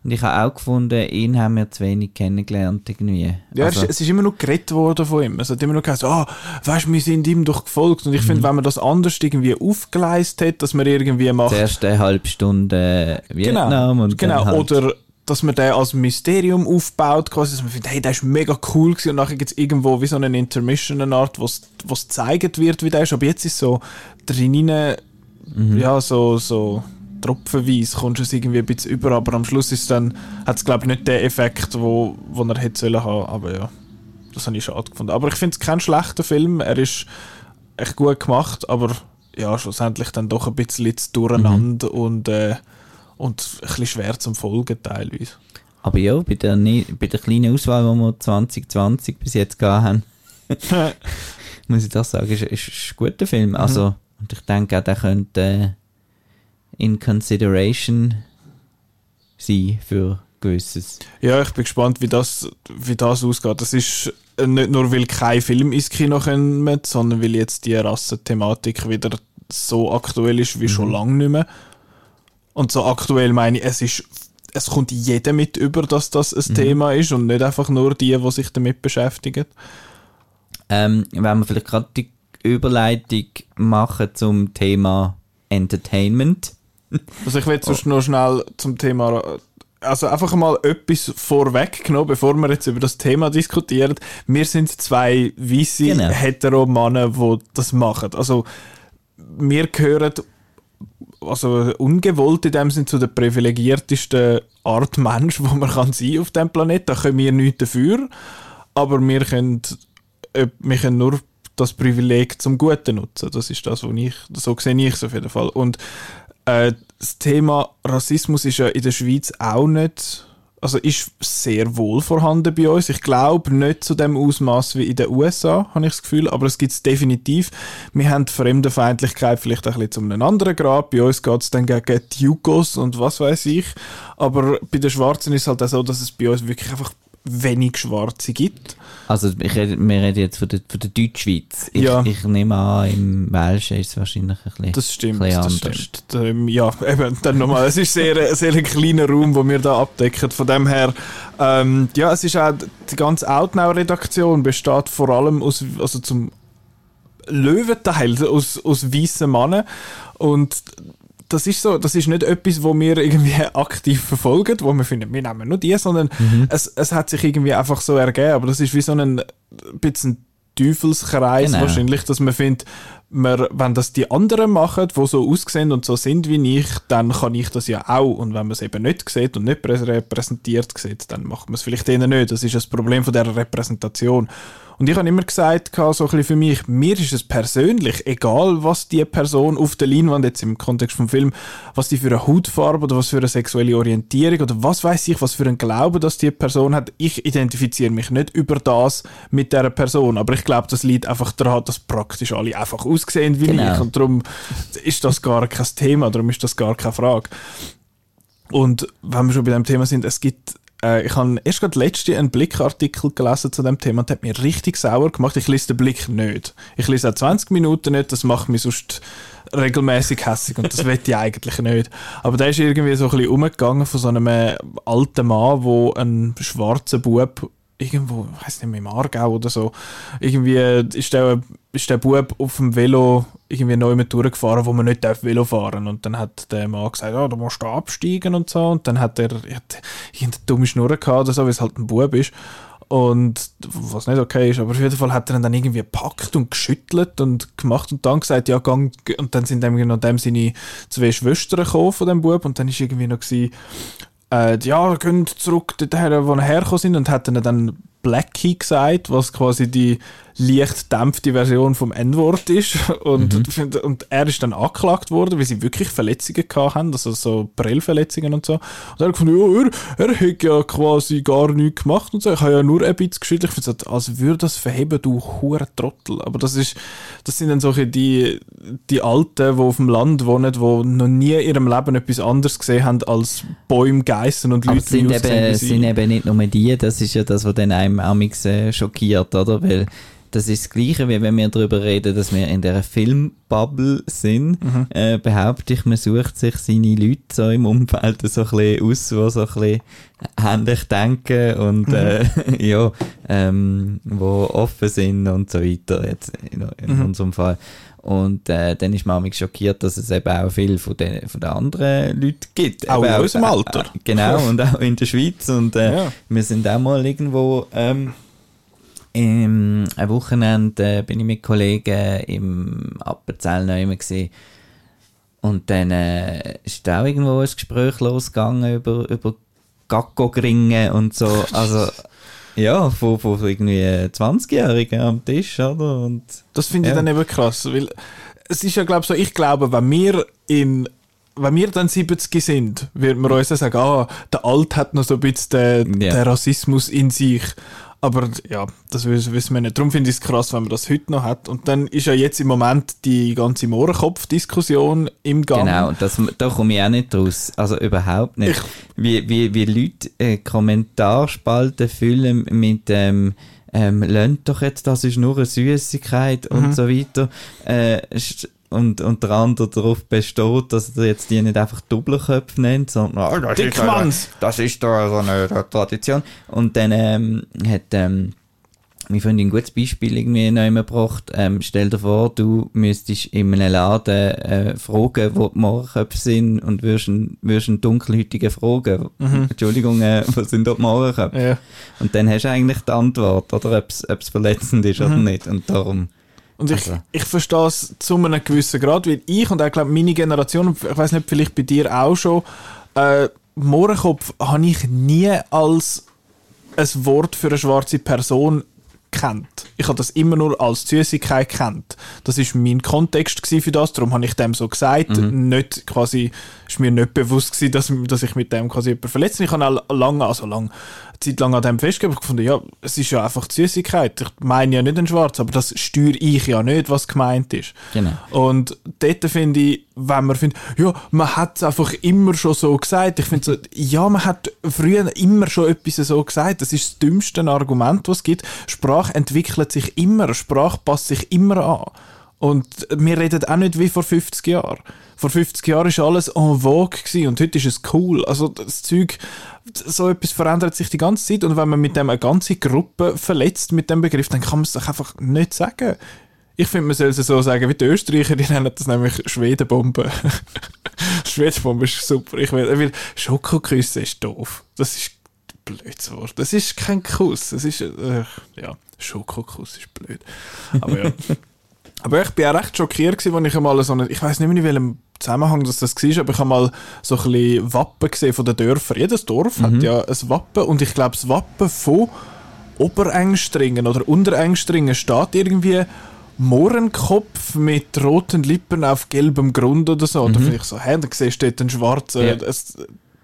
Und ich habe auch gefunden, ihn haben wir zu wenig kennengelernt irgendwie. Ja, also, es ist immer noch geredet worden von ihm. Es hat immer noch gesagt, ah, oh, weißt, wir sind ihm doch gefolgt. Und ich finde, mhm. wenn man das anders irgendwie aufgeleistet hat, dass man irgendwie macht... Zuerst eine halbe Stunde Vietnam genau, und Genau, halt oder dass man den als Mysterium aufbaut, quasi, dass man findet, hey, der ist mega cool gewesen und nachher gibt es irgendwo wie so eine Intermission, eine Art, wo es gezeigt wird, wie der ist. Aber jetzt ist so drinnen, mhm. ja, so, so tropfenweise kommst du es irgendwie ein bisschen über, aber am Schluss ist dann, hat es glaube ich nicht den Effekt, wo, wo er hätte sollen haben, aber ja, das habe ich schade gefunden. Aber ich finde es kein schlechter Film, er ist echt gut gemacht, aber ja, schlussendlich dann doch ein bisschen durcheinander mhm. und, äh, und ein bisschen schwer zum Folgen teilweise. Aber ja, bei der, bei der kleinen Auswahl, die wir 2020 bis jetzt gehabt haben, muss ich doch sagen, ist, ist, ein guter Film. Mhm. Also, und ich denke auch, der könnte äh, in consideration sein für gewisses. Ja, ich bin gespannt, wie das, wie das ausgeht. Das ist nicht nur, weil kein Film ins Kino kommt, sondern weil jetzt die Rassenthematik wieder so aktuell ist wie mhm. schon lange nicht mehr. Und so aktuell meine ich, es ist es kommt jeder mit über, dass das ein mhm. Thema ist und nicht einfach nur die, die sich damit beschäftigen. Ähm, wenn wir vielleicht gerade die Überleitung machen zum Thema Entertainment. Also ich will oh. noch schnell zum Thema, also einfach mal etwas vorweggenommen, bevor wir jetzt über das Thema diskutieren. Wir sind zwei weisse genau. hetero Männer, die das machen. Also wir gehören also ungewollt in dem Sinne zu der privilegiertesten Art Mensch, wo man kann sein auf dem Planeten. Da können wir nichts dafür, aber wir können, wir können nur das Privileg zum Guten nutzen. Das ist das, was ich, so sehe ich es auf jeden Fall. Und äh, das Thema Rassismus ist ja in der Schweiz auch nicht also ist sehr wohl vorhanden bei uns. Ich glaube nicht zu dem Ausmaß wie in den USA, habe ich das Gefühl, aber es gibt es definitiv. Wir haben die Fremdenfeindlichkeit vielleicht ein bisschen zu einem anderen Grad. Bei uns geht es dann gegen die Jugos und was weiß ich. Aber bei den Schwarzen ist es halt auch so, dass es bei uns wirklich einfach wenig Schwarze gibt. Also ich rede, wir reden jetzt von der, von der Deutschschweiz. Ich, Ja. ich nehme an, im Welschen ist es wahrscheinlich ein bisschen, Das stimmt, bisschen das anders. stimmt. Ähm, ja, eben, dann nochmal, es ist sehr, ein sehr ein kleiner Raum, den wir da abdecken. Von dem her, ähm, ja, es ist auch, die ganze Outnow-Redaktion besteht vor allem aus, also zum Löwenteil aus, aus weißen Männern und das ist so, das ist nicht etwas, wo wir irgendwie aktiv verfolgen, wo wir finden, wir nehmen nur die, sondern Mhm. es, es hat sich irgendwie einfach so ergeben, aber das ist wie so ein bisschen Teufelskreis Genau. wahrscheinlich, dass man findet, man, wenn das die anderen machen, die so aussehen und so sind wie ich, dann kann ich das ja auch. Und wenn man es eben nicht sieht und nicht prä- repräsentiert sieht, dann macht man es vielleicht denen nicht. Das ist das Problem von der Repräsentation. Und ich habe immer gesagt, so ein bisschen für mich, mir ist es persönlich egal, was die Person auf der Leinwand, jetzt im Kontext vom Film, was die für eine Hautfarbe oder was für eine sexuelle Orientierung oder was weiß ich, was für einen Glauben, dass die Person hat. Ich identifiziere mich nicht über das mit der Person, aber ich glaube, das liegt einfach daran, dass praktisch alle einfach aussehen wie Genau. ich und darum ist das gar kein Thema, darum ist das gar keine Frage. Und wenn wir schon bei dem Thema sind, es gibt, äh, ich habe erst gerade letzte einen Blickartikel gelesen zu dem Thema und hat mir richtig sauer gemacht. Ich lese den Blick nicht. Ich lese auch 20 Minuten nicht, das macht mich sonst regelmäßig hässig und das will ich eigentlich nicht. Aber der ist irgendwie so ein bisschen umgegangen von so einem äh, alten Mann, wo ein schwarzer Bub irgendwo, ich weiß nicht mehr, im Aargau oder so, irgendwie ist der, ist der Bub auf dem Velo irgendwie neu mit durchgefahren, wo man nicht darf Velo fahren. Und dann hat der Mann gesagt, ja, du musst da absteigen und so. Und dann hat er, irgendeine dumme Schnur gehabt oder so, weil es halt ein Bub ist. Und was nicht okay ist, aber auf jeden Fall hat er ihn dann irgendwie gepackt und geschüttelt und gemacht und dann gesagt, ja, gang, und dann sind irgendwie noch dem seine zwei Schwestern gekommen von dem Bub und dann ist irgendwie noch gewesen, äh, ja, gehen zurück dorthin, wo er hergekommen sind und hat ihnen dann Blackie gesagt, was quasi die leicht dämpfte Version vom N-Wort ist. Und, und er ist dann angeklagt worden, weil sie wirklich Verletzungen haben, also so Prellverletzungen und so. Und er hat gefunden, ja, er, er hat ja quasi gar nichts gemacht und so. Ich habe ja nur ein bisschen geschüttelt. Ich finde, als würde das verheben, du hure Trottel. Aber das ist, das sind dann solche die, die Alten, die auf dem Land wohnen, die noch nie in ihrem Leben etwas anderes gesehen haben als Bäume, Geissen und Aber Leute, es sind, eben, sind eben nicht nur die, das ist ja das, was dann einem amix äh, schockiert, oder? Weil das ist das Gleiche, wie wenn wir darüber reden, dass wir in dieser Filmbubble sind. Mhm. Äh, behaupte ich, man sucht sich seine Leute so im Umfeld so ein bisschen aus, die so ein bisschen ähnlich denken und Mhm. äh, ja, ähm, wo offen sind und so weiter, jetzt in, in Mhm. unserem Fall. Und äh, dann ist man schockiert, dass es eben auch viel von den, von den anderen Leuten gibt. Auch Eben in unserem Alter. Äh, genau, und auch in der Schweiz. Und äh, Ja. wir sind auch mal irgendwo ähm, im ein Wochenende äh, bin ich mit Kollegen im Appenzell noch immer gesehen. Und dann äh, ist da auch irgendwo ein Gespräch losgegangen über, über Gacko-Gringen und so. Also, ja, von, von irgendwie 20-Jährigen am Tisch, oder? Und Das finde ich Ja. dann eben krass, weil es ist ja, glaube ich, so, ich glaube, wenn wir in wenn wir dann 70 sind, wird man uns dann sagen, ah, der Alt hat noch so ein bisschen den, Ja. den Rassismus in sich. Aber ja, das wissen wir nicht. Darum finde ich es krass, wenn man das heute noch hat. Und dann ist ja jetzt im Moment die ganze Mohrenkopf-Diskussion im Gang. Genau, das, da komme ich auch nicht raus. Also überhaupt nicht. wie, wie, wie Leute äh, Kommentarspalten füllen mit ähm, ähm, «Lernt doch jetzt, das ist nur eine Süßigkeit» Mhm. und so weiter. Äh, st- und, und der andere darauf besteht, dass er jetzt die nicht einfach Doppelköpfe nennt, sondern «Ah, das, ist, Dickmanns! das ist da so eine Tradition. Und dann ähm, hat ähm, wir finden ein gutes Beispiel irgendwie noch immer gebracht. Ähm, stell dir vor, du müsstest in einem Laden äh, fragen, wo die Mohrenköpfe sind und würdest einen, würdest einen dunkelhäutigen fragen. Entschuldigung, äh, was sind dort die Mohrenköpfe? Ja. Und dann hast du eigentlich die Antwort, oder ob es verletzend ist oder nicht. Und darum, Und ich, Also. ich verstehe es zu einem gewissen Grad, weil ich und auch glaube meine Generation, und ich weiß nicht, vielleicht bei dir auch schon, äh, Mohrenkopf habe ich nie als ein Wort für eine schwarze Person kennt. Ich habe das immer nur als Süßigkeit kennt. Das ist mein Kontext für das, darum habe ich dem so gesagt. Mhm. Nicht quasi, ist mir nicht bewusst gewesen, dass, dass ich mit dem quasi jemanden verletze. Ich habe auch lange, also lange, Zeit lang an dem festgehalten gefunden, ja, es ist ja einfach die Süßigkeit. Ich meine ja nicht den Schwarz, aber das steuere ich ja nicht, was gemeint ist. Genau. Und dort finde ich, wenn man findet, ja, man hat es einfach immer schon so gesagt. Ich finde so, ja, man hat früher immer schon etwas so gesagt. Das ist das dümmste Argument, was es gibt. Sprache entwickelt sich immer, Sprache passt sich immer an. Und wir reden auch nicht wie vor 50 Jahren. Vor 50 Jahren war alles en vogue gewesen und heute ist es cool. Also das Zeug, so etwas verändert sich die ganze Zeit und wenn man mit dem eine ganze Gruppe verletzt mit dem Begriff, dann kann man es doch einfach nicht sagen. Ich finde, man soll es so sagen wie die Österreicher, die nennen das nämlich Schwedenbombe. Schwedenbombe ist super. Ich will, weil Schokoküsse ist doof. Das ist blödes Wort. Das ist kein Kuss. Das ist, äh, ja, Schokokuss ist blöd. Aber ja. Aber ich bin auch recht schockiert gewesen, als ich einmal so eine, ich weiß nicht mehr in welchem Zusammenhang dass das war, aber ich habe mal so ein bisschen Wappen gesehen von den Dörfern. Jedes Dorf mhm. hat ja ein Wappen und ich glaube, das Wappen von Oberengstringen oder Unterengstringen steht irgendwie Mohrenkopf mit roten Lippen auf gelbem Grund oder so. Mhm. Da finde ich so, hä, da siehst du dort einen schwarzen, ja. es,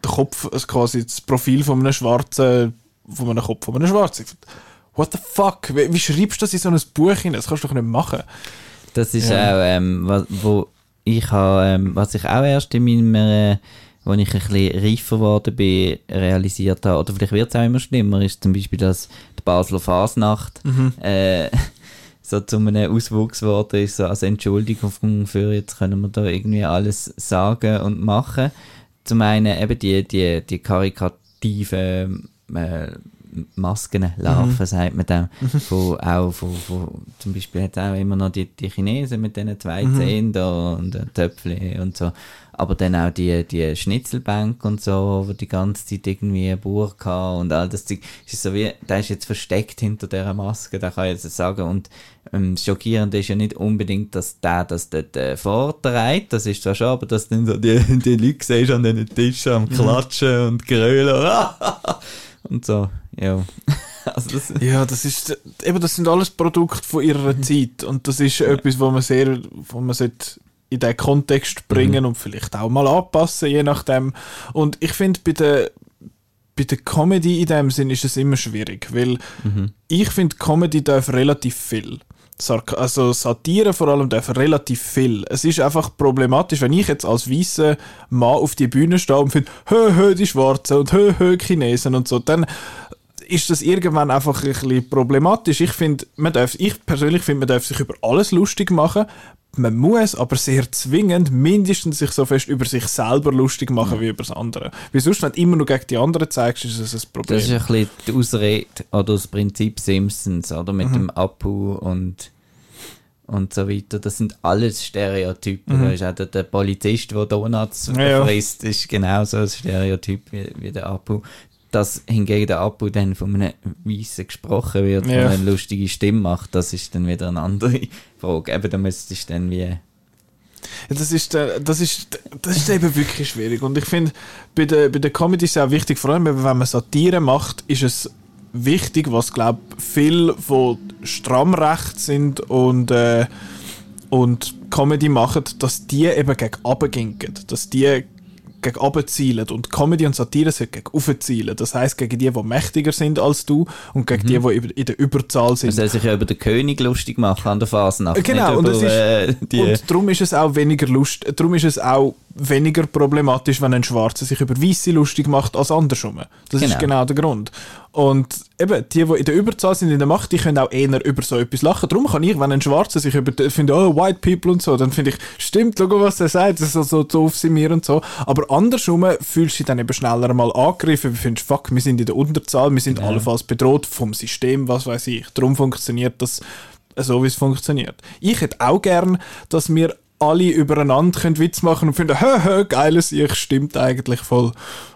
der Kopf, also quasi das Profil von einem schwarzen, von einem Kopf von einem schwarzen. What the fuck? Wie, wie schreibst du das in so ein Buch hinein? Das kannst du doch nicht machen. Das ist ja. auch, ähm, was, wo ich habe, ähm, was ich auch erst in meinem, äh, wo ich ein bisschen reifer geworden bin, realisiert habe, oder vielleicht wird es auch immer schlimmer, ist zum Beispiel, dass die Basler Fasnacht mhm. äh, so zu einem Auswuchs geworden ist, so als Entschuldigung für jetzt können wir da irgendwie alles sagen und machen. Zum einen eben die, die, die karikativen äh, Maskenlarven, mhm. sagt man dem. Mhm. Von, auch von, von, zum Beispiel hat es auch immer noch die, die Chinesen mit diesen zwei mhm. Zähnen da und Töpfchen und so. Aber dann auch die, die Schnitzelbank und so, wo die ganze Zeit irgendwie ein Buch hatte und all das Zeug. ist so wie, der ist jetzt versteckt hinter dieser Maske, da kann ich jetzt sagen. Und ähm, schockierend ist ja nicht unbedingt, dass der das dort äh, vorträgt, das ist zwar schon, aber dass dann so die, die Leute siehst an den Tischen am mhm. Klatschen und Grölen und so. Ja. also das ja, das ist eben das sind alles Produkte von ihrer mhm. Zeit und das ist ja. etwas, wo man sehr, wo man sollte in den Kontext bringen mhm. und vielleicht auch mal anpassen, je nachdem. Und ich finde bei der bei der Comedy in dem Sinn ist es immer schwierig, weil mhm. ich finde Comedy darf relativ viel. Also Satire vor allem darf relativ viel. Es ist einfach problematisch, wenn ich jetzt als weißer Mann auf die Bühne stehe und finde, hö, hö, die Schwarzen und hö, hö, Chinesen und so, dann ist das irgendwann einfach ein bisschen problematisch. Ich finde, man darf, ich persönlich finde, man darf sich über alles lustig machen. Man muss aber sehr zwingend mindestens sich so fest über sich selber lustig machen ja. wie über das andere. Weil sonst, wenn du immer nur gegen die anderen zeigst, ist das ein Problem. Das ist ein bisschen die Ausrede oder das Prinzip Simpsons, oder? Mit mhm. dem Apu und und so weiter. Das sind alles Stereotypen. Mhm. Da ist auch der, der Polizist, der Donuts ja, frisst, ist genauso ein Stereotyp wie, wie der Apu dass hingegen der Abu dann von einem Weißen gesprochen wird, ja. der eine lustige Stimme macht, das ist dann wieder eine andere Frage. Eben, da müsstest du dann wie... Ja, das ist, äh, das, ist, das ist eben wirklich schwierig. Und ich finde, bei der, bei der Comedy ist es auch wichtig, vor allem wenn man Satire macht, ist es wichtig, was glaube viel von stramm recht sind und, äh, und Comedy machen, dass die eben gegen runtergehen. Dass die gegen oben zielen und Comedy und Satire sind gegen oben zielen. Das heißt gegen die, die mächtiger sind als du und gegen mhm. die, die in der Überzahl sind. Man soll sich ja über den König lustig machen an der Fasnacht. Genau, und, über, ist, äh, und darum ist es auch weniger lust, darum ist es auch weniger problematisch, wenn ein Schwarzer sich über Weiße lustig macht als andersrum. Das genau. ist genau der Grund. Und eben, die, die in der Überzahl sind in der Macht, die können auch eher über so etwas lachen. Darum kann ich, wenn ein Schwarzer sich über, finde, oh, white people und so, dann finde ich, stimmt, schau, was er sagt, das ist so doof sind wir und so. Aber andersrum fühlst du dich dann eben schneller mal angegriffen, findest, fuck, wir sind in der Unterzahl, wir sind ja. allenfalls bedroht vom System, was weiß ich. Darum funktioniert das so, wie es funktioniert. Ich hätte auch gern, dass wir alle übereinander können Witz machen und finden, hö, hö, geiles Ich, stimmt eigentlich voll.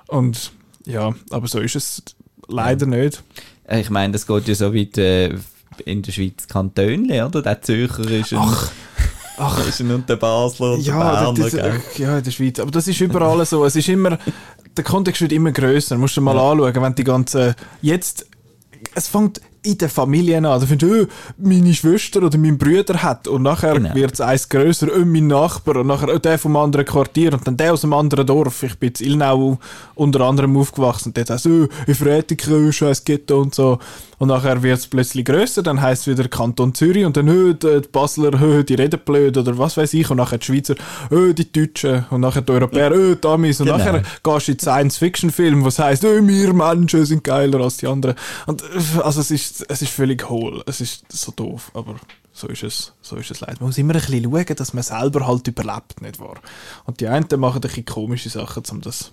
Und ja, aber so ist es leider nicht. Ich meine, das geht ja so weit äh, in der Schweiz Kantönli, oder? Der Zürcher ist ein... Ach. Ach, ist nur der Basler und ja, der Berner, das, Ja, in der Schweiz. Aber das ist überall so. Es ist immer, der Kontext wird immer grösser. Musst du mal ja. anschauen, wenn die ganzen, jetzt, es fängt in der Familie an. Findest du, oh, meine Schwester oder mein Bruder hat und nachher Genau. wird es eins grösser, oh, mein Nachbar und nachher oh, der vom anderen Quartier und dann der aus dem anderen Dorf. Ich bin in Ilnau unter anderem aufgewachsen und dort heisst oh, in Frätikau, scheiß Ghetto und so. Und nachher wird es plötzlich grösser, dann heisst es wieder Kanton Zürich und dann oh, die Basler, oh, die reden blöd oder was weiß ich und nachher die Schweizer, oh, die Deutschen und nachher die Europäer, oh, die Amis und Genau. nachher gehst du in Science-Fiction-Film, was heisst, oh, wir Menschen sind geiler als die anderen. Und, äh, also es ist, es ist völlig hohl. Es ist so doof, aber so ist es, so ist es leider. Man muss immer ein bisschen schauen, dass man selber halt überlebt, nicht wahr? Und die einen machen ein bisschen komische Sachen, um das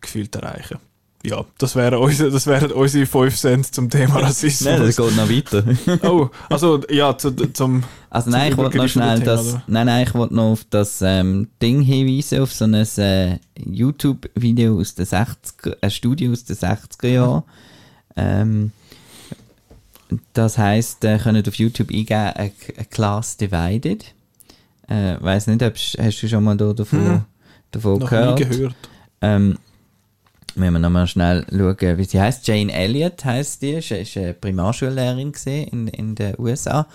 Gefühl zu erreichen. Ja, das wären unsere, das wären unsere 5 Cent zum Thema Rassismus. Nein, das geht noch weiter. oh, also, ja, zu, zum, Also zum nein, ich wollte noch schnell übergreifenden das, Thema, nein, nein, ich wollte noch auf das ähm, Ding hinweisen, auf so ein äh, YouTube-Video aus den 60er, ein Studio aus den 60er Jahren. Ähm, das heisst, äh, könnt auf YouTube eingeben, a, a Class Divided. Äh, weiss nicht, ob, hast du schon mal da davon, Mhm. davon Noch gehört? nie gehört. Ähm, müssen wir nochmal schnell schauen, wie sie heißt. Jane Elliott heißt die, ist, ist eine Primarschullehrerin in, in den USA,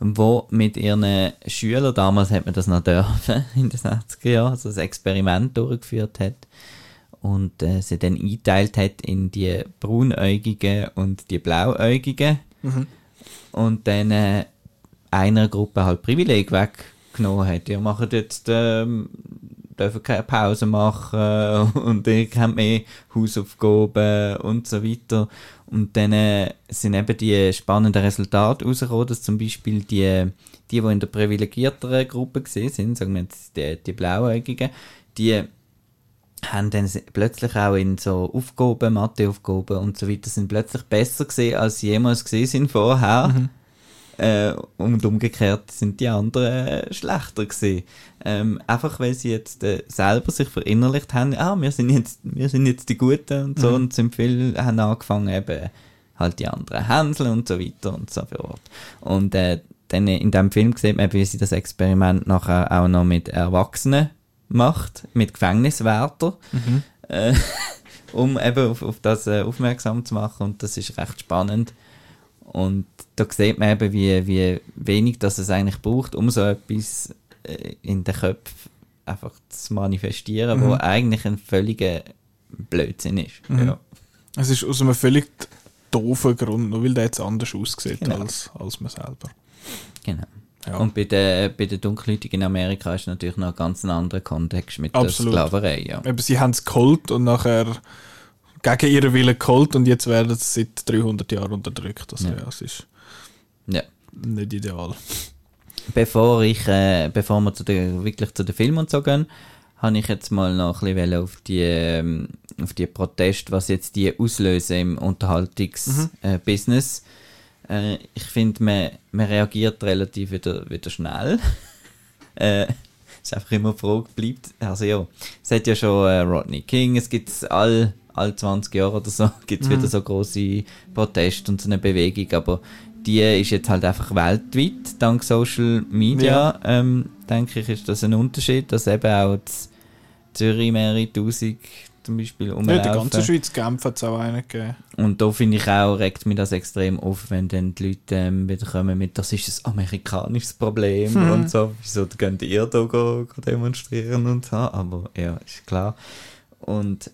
wo mit ihren Schülern, damals hat man das noch dürfen, in den 60er Jahren, so ein Experiment durchgeführt hat und äh, sie dann eingeteilt hat in die braunäugigen und die blauäugigen und dann äh, einer Gruppe halt Privileg weggenommen hat. Ihr macht jetzt, ähm, dürfen keine Pause machen und ihr habt mehr Hausaufgaben und so weiter. Und dann äh, sind eben die spannenden Resultate rausgekommen, dass zum Beispiel die, die, die in der privilegierteren Gruppe gesehen sind, sagen wir jetzt die, die Blauäugigen, die haben dann plötzlich auch in so Aufgaben, Matheaufgaben und so weiter, sind plötzlich besser gesehen, als sie jemals gesehen sind vorher. Äh, und umgekehrt sind die anderen äh, schlechter gesehen. Ähm, einfach weil sie jetzt äh, selber sich verinnerlicht haben, ah, wir sind jetzt, wir sind jetzt die Guten und so, und sind viel, haben angefangen eben halt die anderen Hänsel und so weiter und so fort. Und äh, dann in dem Film sieht man, wie sie das Experiment nachher auch noch mit Erwachsenen macht, mit Gefängniswärtern, äh, um eben auf, auf das äh, aufmerksam zu machen und das ist recht spannend. Und da sieht man eben, wie, wie wenig das es eigentlich braucht, um so etwas in den Köpfen einfach zu manifestieren, wo eigentlich ein völliger Blödsinn ist. Ja. Es ist aus einem völlig doofen Grund, nur weil der jetzt anders aussieht Genau. als, als man selber. Genau. Ja. Und bei den, bei den Dunkelhäutigen in Amerika ist natürlich noch ein ganz anderer Kontext mit Absolut. der Sklaverei. Ja. Eben, sie haben es geholt und nachher gegen ihren Willen geholt und jetzt werden sie seit 300 Jahren unterdrückt. Also, Ja. ja. es ist Ja. nicht ideal. Bevor ich, äh, bevor wir zu der, wirklich zu den Filmen und so gehen, habe ich jetzt mal noch ein bisschen auf die, ähm, auf die Proteste, was jetzt die auslösen im Unterhaltungsbusiness. Äh, Business. äh, ich finde, man, man reagiert relativ wieder, wieder schnell. äh, ist einfach immer Frage bleibt. Also ja, es hat ja schon äh, Rodney King, es gibt all, all 20 Jahre oder so, gibt es wieder so große Proteste und so eine Bewegung, aber die ist jetzt halt einfach weltweit, dank Social Media, ähm, denke ich, ist das ein Unterschied, dass eben auch Zürich mehrere Tausend zum Beispiel Ja, rumlaufen. die ganze Schweiz Genf hat es auch einen gegeben. Und da finde ich auch, regt mich das extrem auf, wenn dann die Leute ähm, wieder kommen mit, das ist ein amerikanisches Problem und so. Wieso könnt ihr da go, go demonstrieren und so? Aber ja, ist klar. Und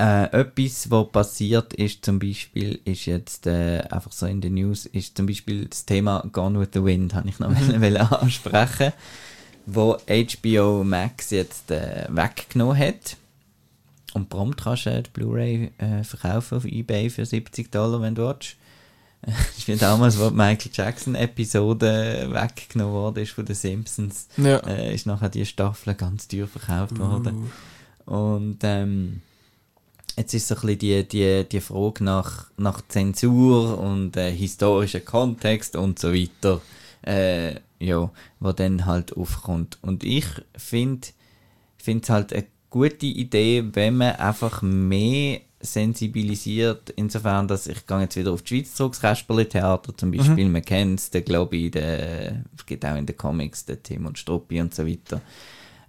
äh, etwas, was passiert ist, zum Beispiel, ist jetzt äh, einfach so in den News, ist zum Beispiel das Thema Gone with the Wind, habe ich noch wollen ansprechen, wo HBO Max jetzt äh, weggenommen hat. Und prompt kannst du äh, die Blu-ray äh, verkaufen auf Ebay für 70 Dollar, wenn du willst. Das ist wie damals, wo die Michael Jackson-Episode weggenommen wurde ist von den Simpsons. Ja. Äh, ist nachher die Staffel ganz teuer verkauft worden. Und ähm, jetzt ist so ein bisschen die, die, die Frage nach, nach Zensur und äh, historischem Kontext und so weiter, äh, ja, wo dann halt aufkommt. Und ich finde es halt eine gute Idee, wenn man einfach mehr sensibilisiert, insofern, dass ich gehe jetzt wieder auf die Schweiz zurück, das Kasperle-Theater zum Beispiel, man kennt es, der glaube ich, der, es gibt auch in den Comics, der Tim und Struppi und so weiter.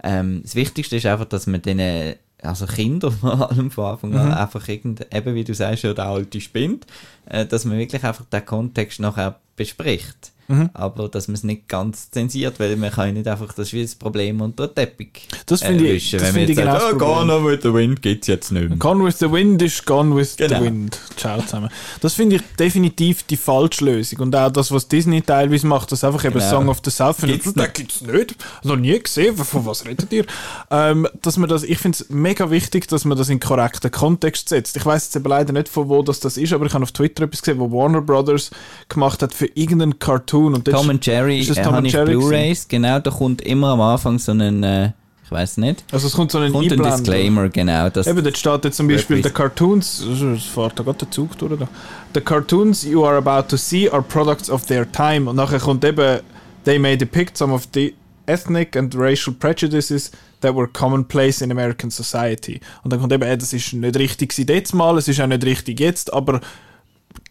Ähm, das Wichtigste ist einfach, dass man denen also Kinder vor allem von Anfang an, einfach irgend, eben wie du sagst, ja, der alte spinnt, äh, dass man wirklich einfach den Kontext nachher bespricht. Aber dass man es nicht ganz zensiert, weil man kann ja nicht einfach, das ist wie das Problem unter den Teppich Das finde ich- wischen. das Wenn man finde ich genau sagt, oh. Gone with the Wind gibt's jetzt nicht mehr. Gone with the Wind ist Gone with Genau. the Wind. Ciao zusammen. Das finde ich definitiv die falsche Lösung. Und auch das, was Disney teilweise macht, das einfach eben Genau. Song of the South. Gibt's Das gibt es nicht. Noch nie gesehen. Von was redet ihr? Ähm, dass man das, ich finde es mega wichtig, dass man das in korrekten Kontext setzt. Ich weiß jetzt eben leider nicht, von wo das, das ist, aber ich habe auf Twitter etwas gesehen, wo Warner Brothers gemacht hat für irgendeinen Cartoon. Und das Tom and Jerry das äh, habe ich Blu-Rays, genau, da kommt immer am Anfang so ein, äh, ich weiß nicht, also es kommt so ein kommt ein. Disclaimer, genau. Das, Eben, dort steht jetzt zum Beispiel, the cartoons, es fährt da gerade der Zug durch da. The cartoons you are about to see are products of their time. Und nachher kommt eben, they may depict some of the ethnic and racial prejudices that were commonplace in American society. Und dann kommt eben, äh, das ist nicht richtig jetzt mal, es ist auch nicht richtig jetzt, aber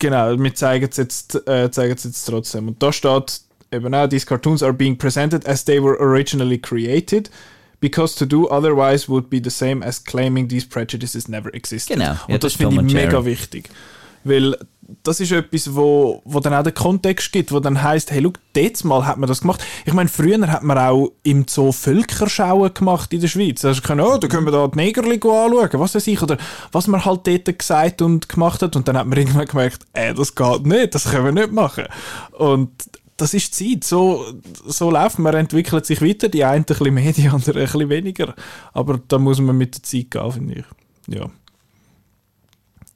genau, wir zeigen es jetzt, äh, zeigen es jetzt trotzdem. Und da steht eben auch, these cartoons are being presented as they were originally created. Because to do otherwise would be the same as claiming these prejudices never existed. Genau, ja, Und das das finde ich mega wichtig. Weil das ist etwas, wo, wo dann auch den Kontext gibt, wo dann heisst, hey, schau, jetzt mal hat man das gemacht. Ich meine, früher hat man auch im Zoo Völkerschauen gemacht in der Schweiz. Also können, oh, da können wir da die Negerli anschauen, was weiß ich, oder was man halt dort gesagt und gemacht hat. Und dann hat man irgendwann gemerkt, äh, das geht nicht, das können wir nicht machen. Und das ist die Zeit. So, so läuft man, entwickelt sich weiter. Die einen ein bisschen mehr, die anderen ein bisschen weniger. Aber da muss man mit der Zeit gehen, finde ich. Ja.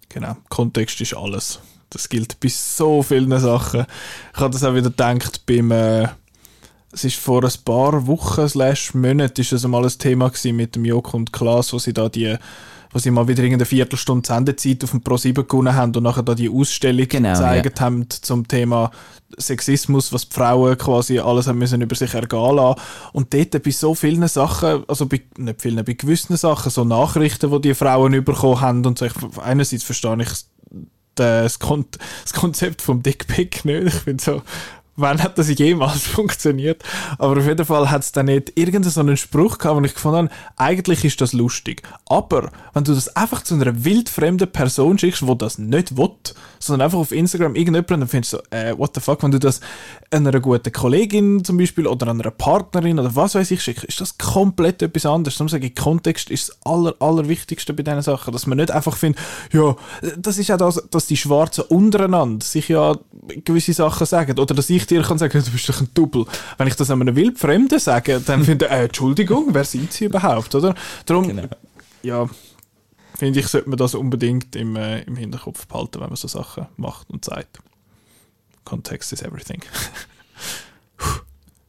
Genau. Kontext ist alles. Das gilt bei so vielen Sachen. Ich habe das auch wieder gedacht beim. Äh, es ist vor ein paar Wochen slash Monaten ist es mal ein Thema gewesen mit dem Joko und Klaas, wo sie da die wo sie mal wieder irgendeine Viertelstunde Sendezeit auf dem Pro7 gewonnen haben und nachher da die Ausstellung Genau, gezeigt haben zum Thema Sexismus, was die Frauen quasi alles haben müssen über sich ergehen lassen. Und dort bei so vielen Sachen, also bei, nicht vielen, bei gewissen Sachen, so Nachrichten, die die Frauen bekommen haben und so, ich, einerseits verstehe ich das, Kon das Konzept vom Dickpick nicht. Ich bin so, wann hat das jemals funktioniert? Aber auf jeden Fall hat es dann nicht irgendeinen Spruch gehabt, wo ich gefunden habe, eigentlich ist das lustig. Aber wenn du das einfach zu einer wildfremden Person schickst, die das nicht will, sondern einfach auf Instagram irgendjemanden, dann findest du so, äh, what the fuck, wenn du das einer guten Kollegin zum Beispiel oder einer Partnerin oder was weiß ich schickst, ist das komplett etwas anderes. Darum sage ich, Kontext ist das aller, allerwichtigste bei diesen Sachen, dass man nicht einfach findet, ja, das ist auch das, dass die Schwarzen untereinander sich ja gewisse Sachen sagen oder dass ich dir kann sagen, du bist doch ein Double. Wenn ich das einem Wildfremden sage, dann finde ich, äh, Entschuldigung, wer sind sie überhaupt, oder? Darum, Genau. ja, finde ich, sollte man das unbedingt im, äh, im Hinterkopf behalten, wenn man so Sachen macht und sagt. Context is everything.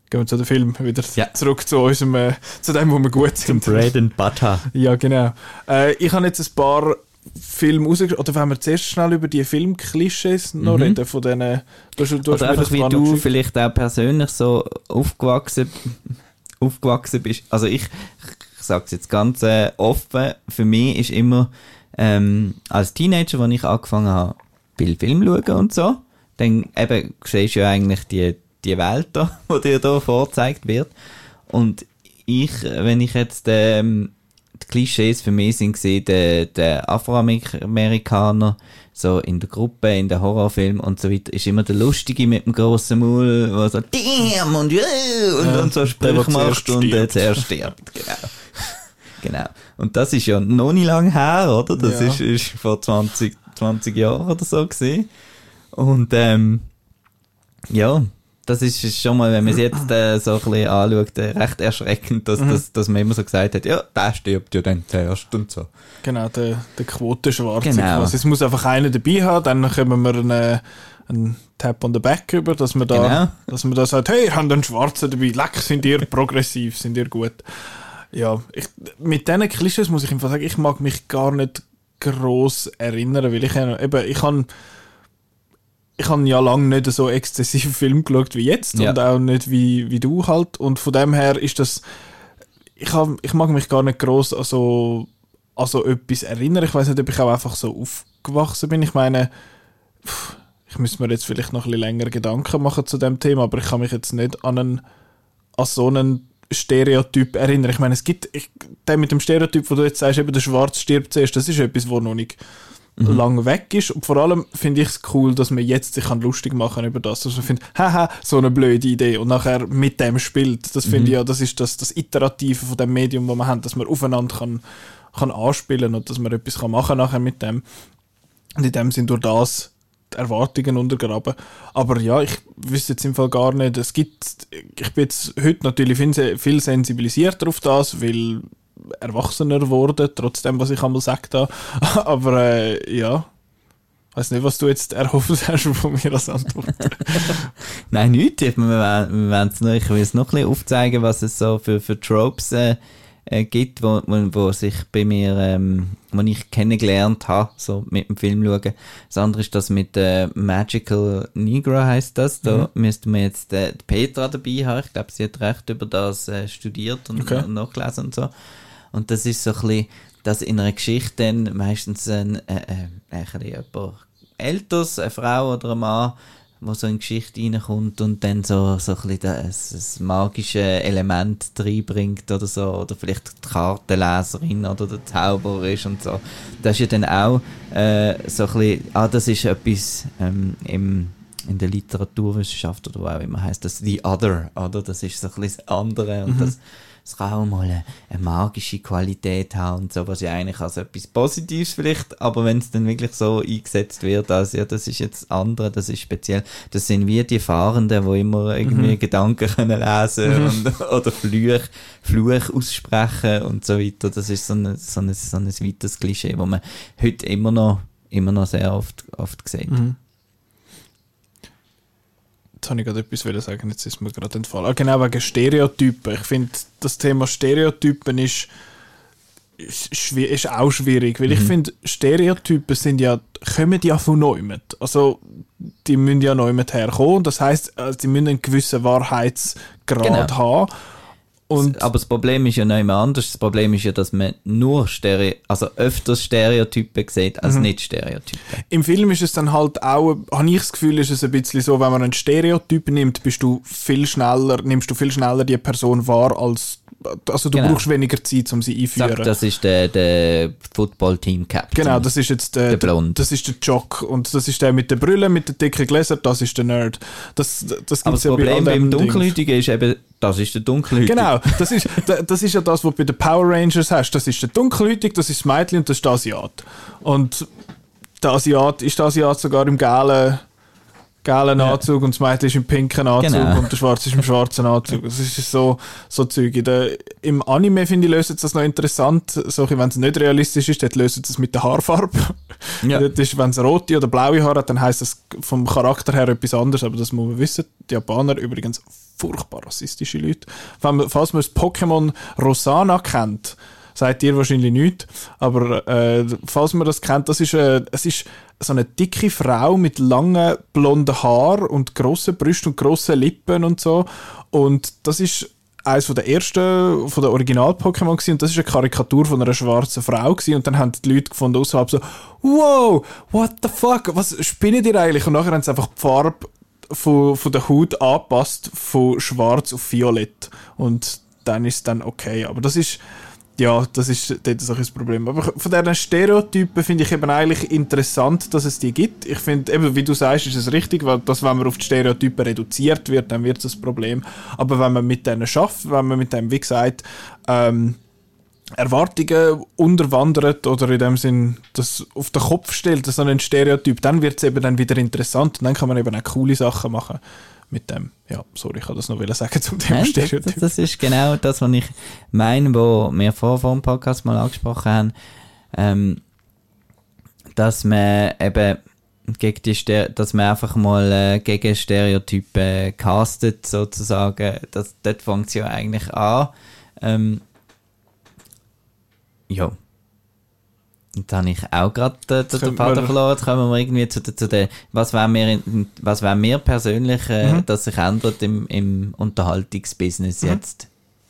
Gehen wir zu dem Film wieder Ja. zurück zu unserem, äh, zu dem, wo wir gut Zum sind. Bread and Butter. Ja, genau. Äh, ich habe jetzt ein paar Filme rausgeschrieben, oder wenn wir zuerst schnell über die Filmklischees noch Mhm. reden, von denen, du, du Oder einfach wie noch du geschickt. vielleicht auch persönlich so aufgewachsen, aufgewachsen bist. Also ich, ich sage es jetzt ganz äh, offen, für mich ist immer ähm, als Teenager, als ich angefangen habe, viel Film schauen und so, dann eben siehst du ja eigentlich die, die Welt da, die dir da vorgezeigt wird. Und ich, wenn ich jetzt ähm, die Klischees für mich sind gesehen, der, der Afroamerikaner, so in der Gruppe, in den Horrorfilmen und so weiter, ist immer der Lustige mit dem grossen Maul, der so Damn und, yeah, und, Ja, und so Sprüche macht und der stirbt. zuerst stirbt. Genau. genau. Und das ist ja noch nicht lang her, oder? Das Ja. ist, ist vor 20, 20 Jahren oder so gesehen. Und ähm, ja, das ist schon mal, wenn man es jetzt äh, so ein bisschen anschaut, äh, recht erschreckend, dass, dass, dass man immer so gesagt hat, ja, der stirbt ja dann zuerst und so. Genau, der, der Quotenschwarze Genau. quasi. Es muss einfach einer dabei haben, dann können wir einen, einen Tap on the Back über, dass man da, Genau. dass man da sagt, hey, haben einen Schwarzen dabei, leck, sind ihr progressiv, sind ihr gut. Ja, ich, mit diesen Klischees muss ich einfach sagen, ich mag mich gar nicht gross erinnern, weil ich eben, ich habe ich habe ja lange nicht so exzessiv Film geschaut wie jetzt Ja. und auch nicht wie, wie du halt und von dem her ist das ich, hab, ich mag mich gar nicht gross an so, an so etwas erinnern. Ich weiß nicht, ob ich auch einfach so aufgewachsen bin. Ich meine, ich müsste mir jetzt vielleicht noch ein bisschen länger Gedanken machen zu dem Thema, aber ich kann mich jetzt nicht an, einen, an so einen Stereotyp erinnern. Ich meine, es gibt, ich, der mit dem Stereotyp, wo du jetzt sagst, eben der Schwarz stirbt zuerst, das ist etwas, wo noch nicht mhm. lang weg ist. Und vor allem finde ich es cool, dass man jetzt sich kann lustig machen über das. Also ich finde, haha, so eine blöde Idee. Und nachher mit dem spielt. Das finde mhm. ich ja, das ist das, das Iterative von dem Medium, wo man haben, dass man aufeinander kann, kann anspielen und dass man etwas kann machen nachher mit dem. Und in dem Sinn durch das die Erwartungen untergraben. Aber ja, ich wüsste jetzt im Fall gar nicht. Es gibt, ich bin jetzt heute natürlich viel sensibilisierter auf das, weil erwachsener geworden, trotzdem, was ich einmal gesagt habe. Aber äh, ja, ich weiß nicht, was du jetzt erhofft hast von mir als Antwort. Nein, nichts. Wir, wir, noch, ich will es noch ein bisschen aufzeigen, was es so für, für Tropes äh, äh, gibt, wo, wo, wo, sich bei mir, ähm, wo ich kennengelernt habe, so mit dem Film schauen. Das andere ist das mit äh, Magical Negro heißt das. Da mhm. müssten wir jetzt äh, Petra dabei haben. Ich glaube, sie hat recht über das äh, studiert und, okay. und nachgelesen und so. Und das ist so ein bisschen, dass in einer Geschichte dann meistens ein, äh, äh, ein jemand älteres, eine Frau oder ein Mann, wo so in Geschichte reinkommt und dann so, so ein das, das magische Element reinbringt oder so, oder vielleicht die Kartenleserin oder der Zauberer ist und so. Das ist ja dann auch äh, so ein bisschen, ah, das ist etwas ähm, im, in der Literaturwissenschaft oder wo auch immer heißt das The Other, oder? Das ist so ein bisschen das andere und mhm. das es kann auch mal eine, magische Qualität haben und so, was ja eigentlich als etwas Positives vielleicht, aber wenn es dann wirklich so eingesetzt wird, als ja, das ist jetzt andere, das ist speziell, das sind wie die Fahrenden, wo immer irgendwie mhm. Gedanken können lesen mhm. und, oder Fluch, Fluch aussprechen und so weiter. Das ist so ein, so ein, so ein weiteres Klischee, wo man heute immer noch, immer noch sehr oft, oft sieht. Mhm. Jetzt habe ich gerade etwas sagen, jetzt ist mir gerade entfallen. Ah, genau, wegen Stereotypen. Ich finde, das Thema Stereotypen ist, ist, ist auch schwierig, weil mhm. ich finde, Stereotypen sind ja, kommen ja von Neumet. Also, die müssen ja Neumet herkommen. Das heißt, also, die müssen einen gewissen Wahrheitsgrad genau. haben. Und aber das Problem ist ja nicht mehr anders. Das Problem ist ja, dass man nur Stereo, also öfters Stereotypen sieht als mhm. nicht Stereotypen. Im Film ist es dann halt auch, habe ich das Gefühl, ist es ein bisschen so, wenn man einen Stereotyp nimmt, bist du viel schneller, nimmst du viel schneller die Person wahr als also du genau. brauchst weniger Zeit, um sie einzuführen. Sag, das ist der, der Football-Team-Captain. Genau, das ist jetzt der, der, der, das ist der Jock und das ist der mit der Brille, mit den dicken Gläsern, das ist der Nerd. Das, das Aber das ja Problem beim Dunkelhäutigen ist eben, das ist der Dunkelhäutige. Genau, das ist, das ist ja das, was du bei den Power Rangers hast. Das ist der Dunkelhäutige, das ist das Mädchen und das ist der Asiat. Und der Asiat ist der Asiat sogar im gelben gelben ja. Anzug und das Mädchen ist im pinken Anzug genau. und der Schwarze ist im schwarzen Anzug. Das ist so, so Zeug. Der, Im Anime, finde ich, löst das noch interessant. So, wenn es nicht realistisch ist, dann löst es mit der Haarfarbe. Ja. wenn es rote oder blaue Haare hat, dann heisst das vom Charakter her etwas anderes, aber das muss man wissen. Die Japaner übrigens furchtbar rassistische Leute. Man, falls man das Pokémon Rosana kennt, sagt ihr wahrscheinlich nicht. Aber äh, falls man das kennt, das ist, äh, es ist so eine dicke Frau mit langen blonden Haaren und grossen Brüsten und grossen Lippen und so. Und das ist eines der ersten von der Original-Pokémon und das ist eine Karikatur von einer schwarzen Frau gewesen. und dann haben die Leute gefunden außerhalb so wow, what the fuck, was spinnt ihr eigentlich? Und nachher haben sie einfach die Farbe von, von der Haut angepasst von schwarz auf violett und dann ist es dann okay. Aber das ist ja, das ist dort so ein Problem. Aber von diesen Stereotypen finde ich eben eigentlich interessant, dass es die gibt. Ich finde, wie du sagst, ist es richtig, weil das, wenn man auf die Stereotypen reduziert wird, dann wird es ein Problem. Aber wenn man mit denen schafft, wenn man mit dem, wie gesagt, ähm, Erwartungen unterwandert oder in dem Sinn das auf den Kopf stellt, so einen Stereotyp, dann wird es eben dann wieder interessant und dann kann man eben auch coole Sachen machen mit dem. Ja, sorry, ich kann das noch sagen zum Thema Nein, Stereotyp. Das, das, ist genau das, was ich meine, wo wir vor, vor dem Podcast mal angesprochen haben, ähm, dass man eben gegen die Ster dass man einfach mal äh, gegen Stereotypen castet, sozusagen. Das, dort fängt es ja eigentlich an. Ähm, ja, und da habe ich auch gerade den, den Vater verloren. Jetzt kommen wir irgendwie zu, zu der, was wäre mir, was wäre mir persönlich, äh, mhm. dass sich ändert im, im Unterhaltungsbusiness mhm. jetzt.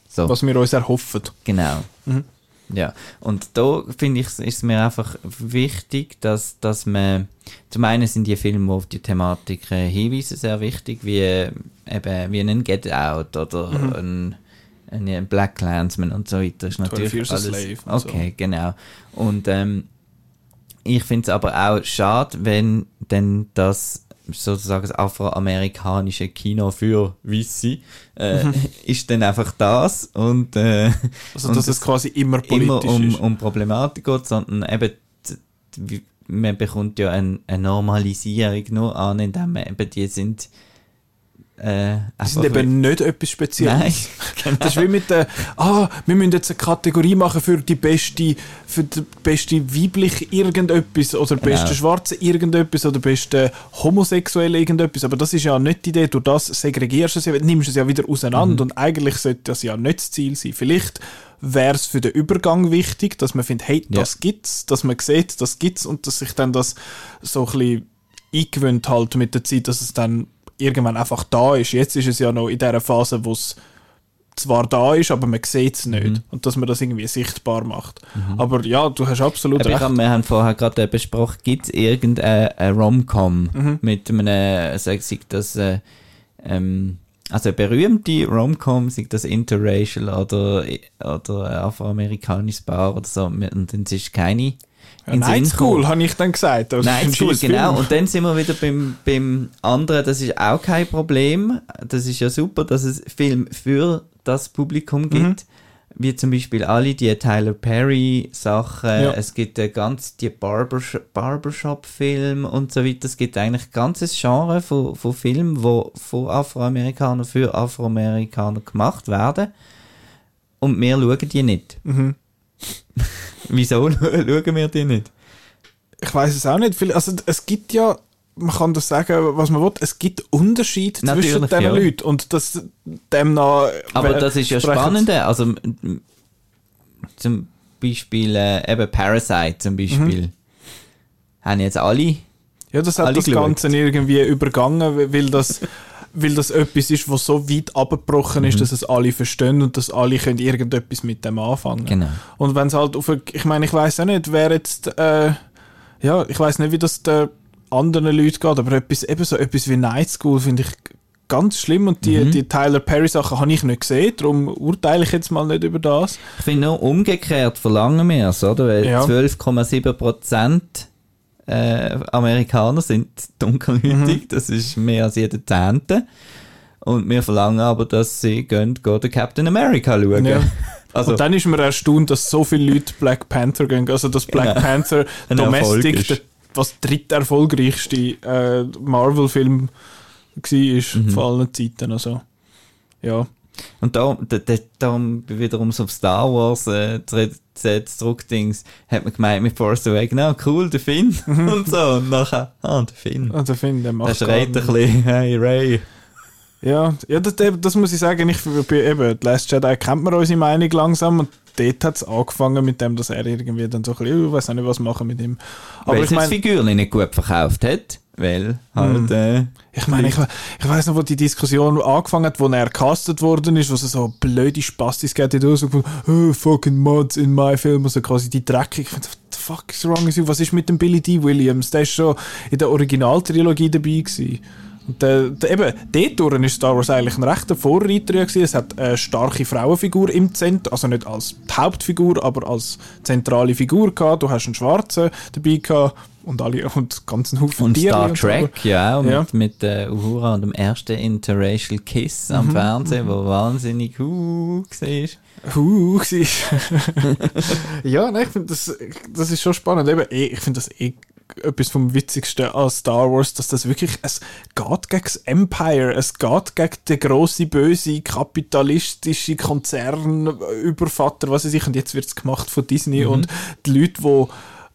So. Was wir uns erhoffen. Genau. Mhm. Ja, und da finde ich, ist es mir einfach wichtig, dass, dass man, zum einen sind die Filme auf die Thematik äh, hinweisen sehr wichtig, wie eben, wie ein Get Out oder mhm. ein ein Black Clansman und so weiter. Ist natürlich 12 Years a alles, Slave und so. Okay, genau. Und ähm, ich finde es aber auch schade, wenn denn das sozusagen das afroamerikanische Kino für Weisse äh, ist dann einfach das und, äh, Also, und dass es quasi immer politisch immer um, ist. um Problematik geht, sondern eben man bekommt ja ein, eine Normalisierung nur an, indem man eben die sind äh, Die sind eben nicht etwas Spezielles. Nein, genau. Das ist wie mit der, ah, wir müssen jetzt eine Kategorie machen für die beste, für die beste weibliche irgendetwas oder Genau. beste schwarze irgendetwas oder beste homosexuelle irgendetwas. Aber das ist ja nicht die Idee. Durch das segregierst du es ja, nimmst es ja wieder auseinander Mhm. und eigentlich sollte das ja nicht das Ziel sein. Vielleicht wäre es für den Übergang wichtig, dass man findet, hey, Ja. das gibt's, dass man sieht, das gibt's und dass sich dann das so ein bisschen eingewöhnt halt mit der Zeit, dass es dann irgendwann einfach da ist. Jetzt ist es ja noch in der Phase, wo es zwar da ist, aber man sieht es nicht. Mhm. Und dass man das irgendwie sichtbar macht. Aber ja, du hast absolut Aber recht. hab, wir haben vorher gerade äh, besprochen, gibt es irgendeine eine Rom-Com Mhm. mit einem, sag sei das, äh, ähm, also berühmte Rom-Com, sei das interracial oder, oder afroamerikanisches Paar oder so, und dann ist keine ja, Night School, habe ich dann gesagt. Ist gut, scheiß genau. Und dann sind wir wieder beim, beim anderen, das ist auch kein Problem. Das ist ja super, dass es Film für das Publikum gibt. Mhm. Wie zum Beispiel alle die Tyler Perry Sachen. Ja. Es gibt äh, ganz die Barbersh Barbershop-Filme und so weiter. Es gibt eigentlich ein ganzes Genre von, von Filmen, wo von Afroamerikanern für Afroamerikaner gemacht werden. Und wir schauen die nicht. Mhm. Wieso schauen wir die nicht? Ich weiß es auch nicht. Also es gibt ja, man kann das sagen, was man will, es gibt Unterschiede zwischen diesen ja. Leuten. Und das demnach... Aber weil- das ist ja spannend. Also m- m- zum Beispiel äh, eben Parasite zum Beispiel. Haben jetzt alle. Ja, das hat alle das. Ganze irgendwie übergangen, weil das, weil das etwas ist, was so weit abgebrochen Mhm. ist, dass es alle verstehen und dass alle können irgendetwas mit dem anfangen. Genau. Und wenn es halt auf, eine- ich meine, ich weiß auch nicht, wer jetzt, äh, ja, ich weiß nicht, wie das der anderen Leuten geht, aber etwas, eben so etwas wie Night School finde ich ganz schlimm und die, Mhm. die Tyler Perry Sachen habe ich nicht gesehen, darum urteile ich jetzt mal nicht über das. Ich finde nur umgekehrt verlangen wir es, oder? Weil Ja. 12,7 Prozent äh, Amerikaner sind dunkelhäutig. Mhm. Das ist mehr als jeder Zehnte. Und wir verlangen aber, dass sie gehen, gehen den Captain America schauen. Ja. Also, und dann ist mir erstaunt, dass so viele Leute Black Panther gehen, also dass Black Genau. Panther Ein Domestic, der, was dritt erfolgreichste äh, Marvel-Film war Mhm. von allen Zeiten, also ja. Und da, da, da, darum wiederum so auf Star Wars äh, zu- zurückdings, hat man gemeint mit Force Awakens, ah, cool, der Finn und so. Und nachher, ah, der Finn. Also finde, der Der macht gar schreit ein bisschen, hey Ray. Ja, ja das, das muss ich sagen, ich, bei eben, The Last Jedi kennt man unsere Meinung langsam und dort hat es angefangen mit dem, dass er irgendwie dann so ein bisschen, ich weiß auch nicht, was machen mit ihm. Aber weil ich meine, Figürchen nicht gut verkauft hat, weil halt, äh, ich, mein, ich, ich weiß noch, wo die Diskussion angefangen hat, wo er castet worden ist, wo es so blöde Spastis geht, die so oh, fucking Mods in my film, also quasi die dreckig. Ich finde, what the fuck is wrong with you? Was ist mit dem Billy D. Williams? Der ist schon in der Originaltrilogie dabei gewesen. Und der, eben, dort ist Star Wars eigentlich ein rechter Vorreiter gewesen. Es hat eine starke Frauenfigur im Zentrum, also nicht als Hauptfigur, aber als zentrale Figur gehabt. Du hast einen Schwarzen dabei gehabt und alle und ganzen Haufen und Star und so. Trek, ja, auch Ja. mit, äh, Uhura und dem ersten Interracial Kiss Mhm, am Fernsehen, wo wahnsinnig uh, war. Huh, war. ja, nein, ich finde das, das ist schon spannend. Eben, eh, ich finde das eh etwas vom Witzigsten an Star Wars, dass das wirklich, es geht gegen das Empire, es geht gegen den grossen, böse, kapitalistische Konzern, Übervater, was weiß ich, und jetzt wird es gemacht von Disney und die Leute, die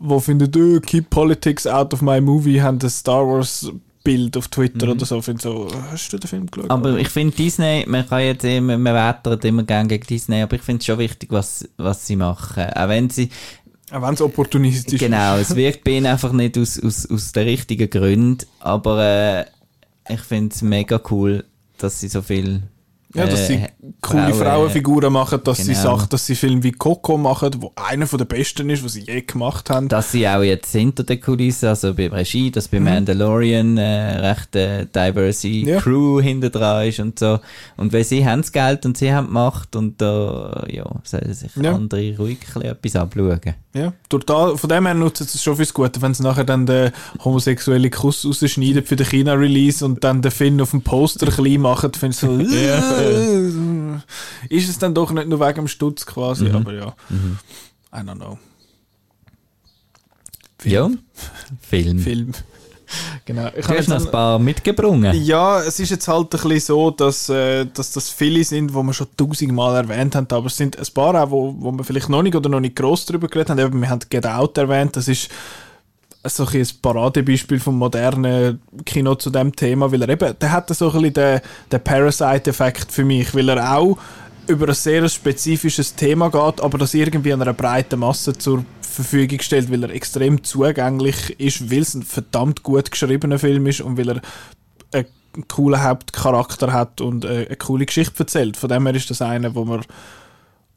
wo finden, oh, keep politics out of my movie, haben das Star Wars Bild auf Twitter oder so, finden so, hast du den Film geschaut? Aber ich finde Disney, man kann jetzt immer, man wettert immer gerne gegen Disney, aber ich finde es schon wichtig, was, was sie machen. Auch wenn sie, Auch wenn es opportunistisch genau, ist. es wirkt bei ihnen einfach nicht aus, aus, aus den richtigen Gründen, aber äh, ich finde es mega cool, dass sie so viel Ja, dass sie äh, coole Frauen- Frauenfiguren machen, dass sie genau. Sachen, dass sie Filme wie Coco machen, wo einer von den besten ist, was sie je gemacht haben. dass sie auch jetzt hinter der Kulisse, also bei Regie, dass bei Mhm. Mandalorian äh, recht äh, diverse Ja. Crew hinter dran ist und so. Und weil sie haben das Geld und sie haben die Macht und da, ja, sollen sich Ja. andere ruhig etwas abschauen. Ja, durch da, von dem her sie es schon fürs Gute, wenn sie nachher dann den homosexuellen Kuss rausschneiden für den China-Release und dann den Finn auf dem Poster klein machen, finde ich so, äh, ist es dann doch nicht nur wegen dem Stutz quasi, Mhm. aber ja, I don't know. Ja, Film. Film. Genau. Ich Du habe hast noch ein- paar mitgebrungen. Ja, es ist jetzt halt ein bisschen so, dass, äh, dass das viele sind, wo wir schon tausendmal erwähnt haben, aber es sind ein paar auch, wo, wo wir vielleicht noch nicht oder noch nicht gross darüber geredet haben. Eben, wir haben Get Out erwähnt, das ist so ein, bisschen ein Paradebeispiel vom modernen Kino zu dem Thema, weil er eben, der hat so ein bisschen den, den Parasite-Effekt für mich, weil er auch über ein sehr spezifisches Thema geht, aber das irgendwie einer breiten Masse zur Verfügung stellt, weil er extrem zugänglich ist, weil es ein verdammt gut geschriebener Film ist und weil er einen coolen Hauptcharakter hat und äh, eine coole Geschichte erzählt. Von dem her ist das einer, wo man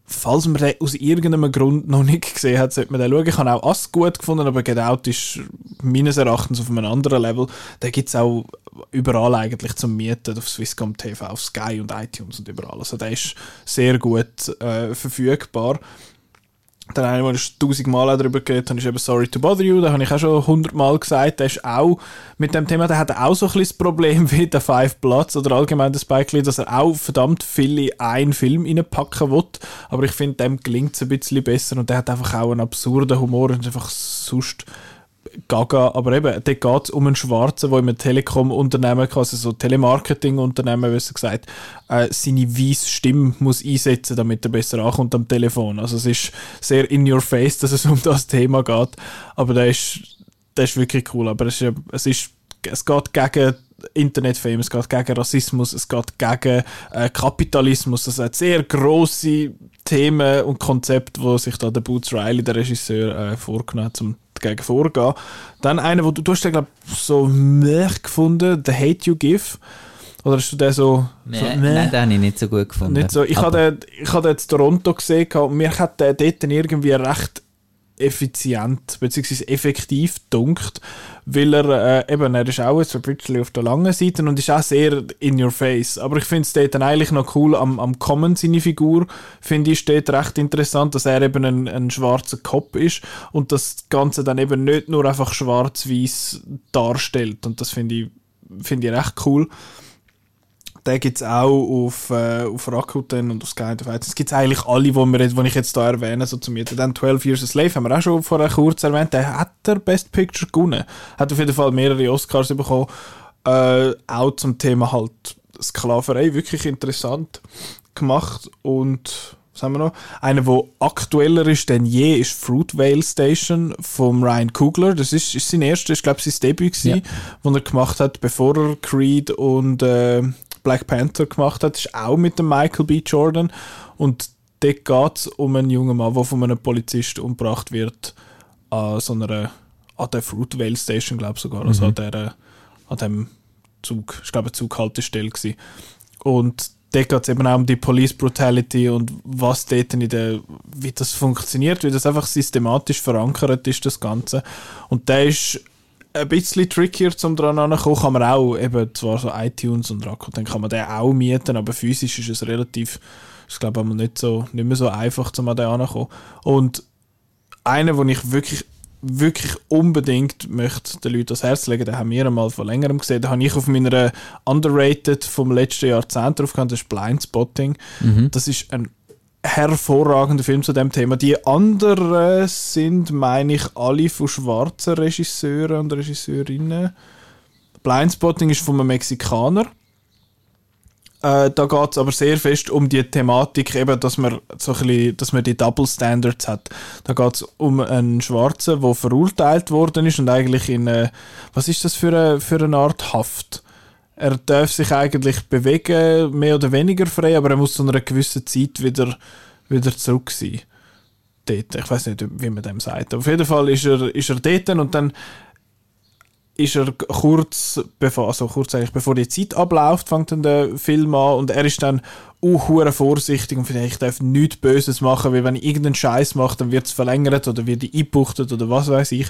falls man den aus irgendeinem Grund noch nicht gesehen hat, sollte man den schauen. Ich habe auch Ass gut gefunden, aber Get Out ist meines Erachtens auf einem anderen Level. Den gibt es auch überall eigentlich zum Mieten, auf Swisscom TV, auf Sky und iTunes und überall. Also der ist sehr gut äh, verfügbar. Eine, wo ich tausendmal darüber geredet habe, ist eben Sorry to Bother You. Da habe ich auch schon hundertmal gesagt. Der ist auch mit dem Thema, der hat auch so ein bisschen das Problem wie der Five Bloods oder allgemein der Spike Lee, dass er auch verdammt viel in einen Film reinpacken will. Aber ich finde, dem gelingt es ein bisschen besser und der hat einfach auch einen absurden Humor und einfach sonst gaga. Aber eben, dort geht es um einen Schwarzen, der einem Telekom-Unternehmen, also so Telemarketing-Unternehmen, besser gesagt, äh, seine weiße Stimme muss einsetzen, damit er besser ankommt am Telefon. Also es ist sehr in your face, dass es um das Thema geht. Aber der ist, der ist wirklich cool. Aber es ist, es ist es geht gegen Internetfame, es geht gegen Rassismus, es geht gegen äh, Kapitalismus. Das hat sehr große Themen und Konzepte, wo sich da der Boots Riley, der Regisseur, äh, vorgenommen hat, um dagegen vorzugehen. Dann einer, wo du, du hast den, glaube so mech gefunden, The Hate You Give. Oder hast du den so... Nee, so nein, den habe ich nicht so gut gefunden. nicht so. Ich habe den, ich habe den in Toronto gesehen und mir hat der dort irgendwie recht effizient bzw. effektiv dunkt, weil er äh, eben, er ist auch so ein bisschen auf der langen Seite und ist auch sehr in your face. Aber ich finde es dann eigentlich noch cool am, am Common seine Figur, finde ich, steht recht interessant, dass er eben ein, ein schwarzer Kopf ist und das Ganze dann eben nicht nur einfach schwarz-weiß darstellt und das finde ich, finde ich recht cool. Den gibt es auch auf, äh, auf Rakuten und auf Sky TV. Das gibt es eigentlich alle, die wir jetzt, die ich jetzt hier erwähne, so zu mir. Dann 12 Years a Slave haben wir auch schon vorher kurz erwähnt. Der hat der Best Picture gewonnen. Hat auf jeden Fall mehrere Oscars bekommen. Äh, auch zum Thema halt Sklaverei. Wirklich interessant gemacht. Und was haben wir noch? Einer, der aktueller ist denn je, ist Fruitvale Station vom Ryan Coogler. Das ist, ist sein erstes, ich glaube, sein Debüt gewesen, Ja. er gemacht hat, bevor er Creed und äh, Black Panther gemacht hat. Ist auch mit dem Michael B. Jordan. Und dort geht es um einen jungen Mann, der von einem Polizist umgebracht wird an so einer, an der Fruitvale Station, glaube ich sogar, also an, der, an dem Zug, ich glaube, eine Zughaltestelle gewesen. Und dort geht es eben auch um die Police Brutality und was dort in der, wie das funktioniert, wie das einfach systematisch verankert ist, das Ganze. Und der ist ein bisschen trickier zum dran ankommen, kann man auch eben zwar so iTunes und Rakuten kann man den auch mieten, aber physisch ist es relativ, ich glaube nicht so, nicht mehr so einfach zum an den ankommen. Und einer, den ich wirklich wirklich unbedingt möchte den Leuten ans Herz legen, den haben wir einmal vor längerem gesehen, den habe ich auf meiner Underrated vom letzten Jahrzehnt drauf gehabt, das ist Blindspotting. Das ist ein hervorragender Film zu dem Thema. Die anderen sind, meine ich, alle von schwarzen Regisseuren und Regisseurinnen. Blindspotting ist von einem Mexikaner. Äh, da geht es aber sehr fest um die Thematik, eben, dass, man so ein bisschen, dass man die Double Standards hat. Da geht es um einen Schwarzen, der verurteilt worden ist und eigentlich in, äh, was ist das für eine, für eine Art Haft? Er darf sich eigentlich bewegen, mehr oder weniger frei, aber er muss zu einer gewissen Zeit wieder, wieder zurück sein. Dort. Ich weiß nicht, wie man dem sagt. Auf jeden Fall ist er, ist er dort und dann ist er kurz bevor, also kurz eigentlich bevor die Zeit abläuft, fängt dann der Film an und er ist dann auch vorsichtig und vielleicht darf nichts Böses machen, weil wenn ich irgendeinen Scheiß mache, dann wird es verlängert oder wird die eingebuchtet oder was weiß ich.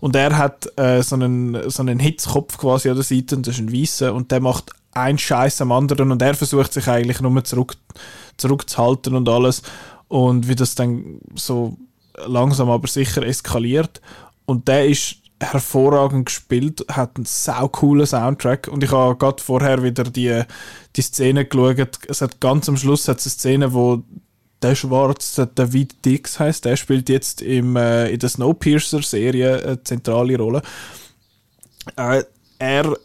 Und er hat äh, so einen so einen Hitzkopf quasi an der Seite und das ist ein Weißer und der macht einen Scheiß am anderen und er versucht sich eigentlich nur zurück zurückzuhalten und alles und wie das dann so langsam aber sicher eskaliert und der ist hervorragend gespielt, hat einen sau coolen Soundtrack und ich habe gerade vorher wieder die, die Szene geschaut. Es hat ganz am Schluss hat es eine Szene, wo der Schwarz, der David Dix heißt, der spielt jetzt im, äh, in der Snowpiercer-Serie eine zentrale Rolle. Äh, er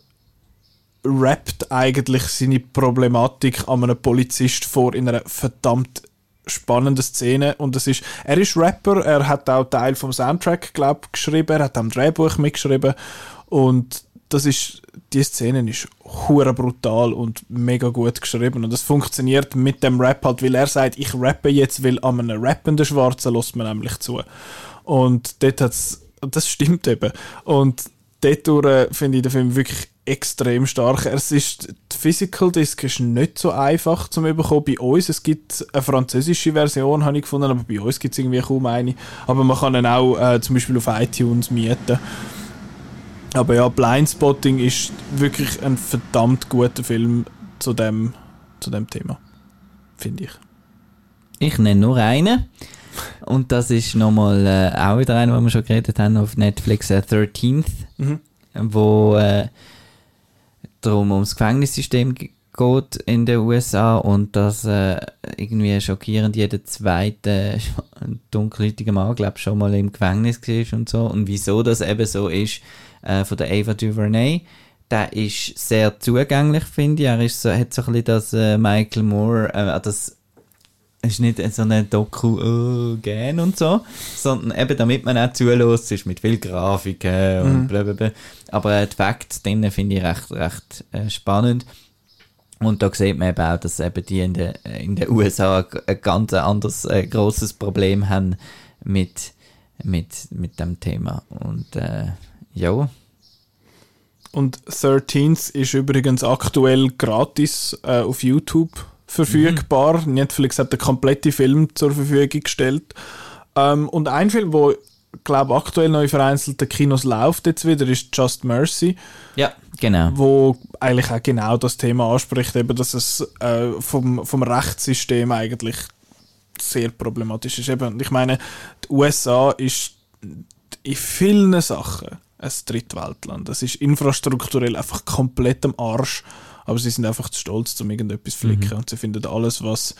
rappt eigentlich seine Problematik an einem Polizist vor in einer verdammt spannende Szene. Und es ist, er ist Rapper, er hat auch Teil vom Soundtrack, glaube geschrieben, er hat am Drehbuch mitgeschrieben. Und das ist, die Szene ist hure brutal und mega gut geschrieben. Und das funktioniert mit dem Rap halt, weil er sagt, ich rappe jetzt, weil an einem rappenden Schwarzen lässt man nämlich zu. Und dort hat's, das stimmt eben. Und dort finde ich den Film wirklich extrem stark. Es ist, die Physical Disc ist nicht so einfach zu bekommen bei uns. Es gibt eine französische Version, habe ich gefunden, aber bei uns gibt es irgendwie kaum eine. Aber man kann ihn auch äh, zum Beispiel auf iTunes mieten. Aber ja, Blindspotting ist wirklich ein verdammt guter Film zu dem, zu dem Thema. Finde ich. Ich nenne nur einen. Und das ist nochmal äh, auch wieder einer, wo wir schon geredet haben, auf Netflix, äh, 13th, mhm. wo äh, darum ums Gefängnissystem geht in den USA und dass äh, irgendwie schockierend jeder zweite dunkelhäutige Mann, glaube schon mal im Gefängnis war und so. Und wieso das eben so ist, äh, von der Ava DuVernay, der ist sehr zugänglich, finde ich. Er ist so, hat so ein bisschen das äh, Michael Moore, äh, das ist nicht so eine Doku oh, gern und so, sondern eben damit man auch zulässt, ist mit viel Grafiken und mhm. blablabla. Aber äh, die Facts drinnen finde ich recht, recht äh, spannend. Und da sieht man eben auch, dass eben die in den in der USA ein ganz anderes, äh, grosses Problem haben mit, mit, mit dem Thema. Und äh, ja. Und 13 ist übrigens aktuell gratis äh, auf YouTube verfügbar. Mhm. Netflix hat den kompletten Film zur Verfügung gestellt. Ähm, und ein Film, wo glaube aktuell noch in vereinzelten Kinos läuft jetzt wieder, ist Just Mercy. Ja, genau. Wo eigentlich auch genau das Thema anspricht, eben, dass es äh, vom, vom Rechtssystem eigentlich sehr problematisch ist. Eben, ich meine, die USA ist in vielen Sachen ein Drittweltland. Das ist infrastrukturell einfach komplett am Arsch aber sie sind einfach zu stolz, um irgendetwas zu flicken. Mhm. Und sie finden alles, was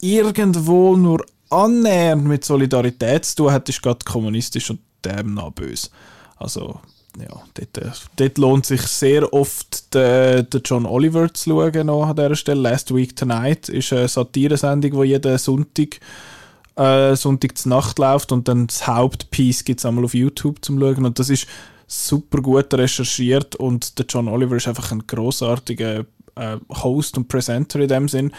irgendwo nur annähernd mit Solidarität zu tun hat, ist gerade kommunistisch und demnach böse. Also, ja, dort, äh, dort lohnt sich sehr oft den, den John Oliver zu schauen noch an dieser Stelle. Last Week Tonight ist eine Satiresendung, die jeden Sonntag äh, Sonntag zur Nacht läuft und dann das Hauptpiece gibt es einmal auf YouTube zum Schauen und das ist super gut recherchiert und der John Oliver ist einfach ein großartiger äh, Host und Presenter in dem Sinn.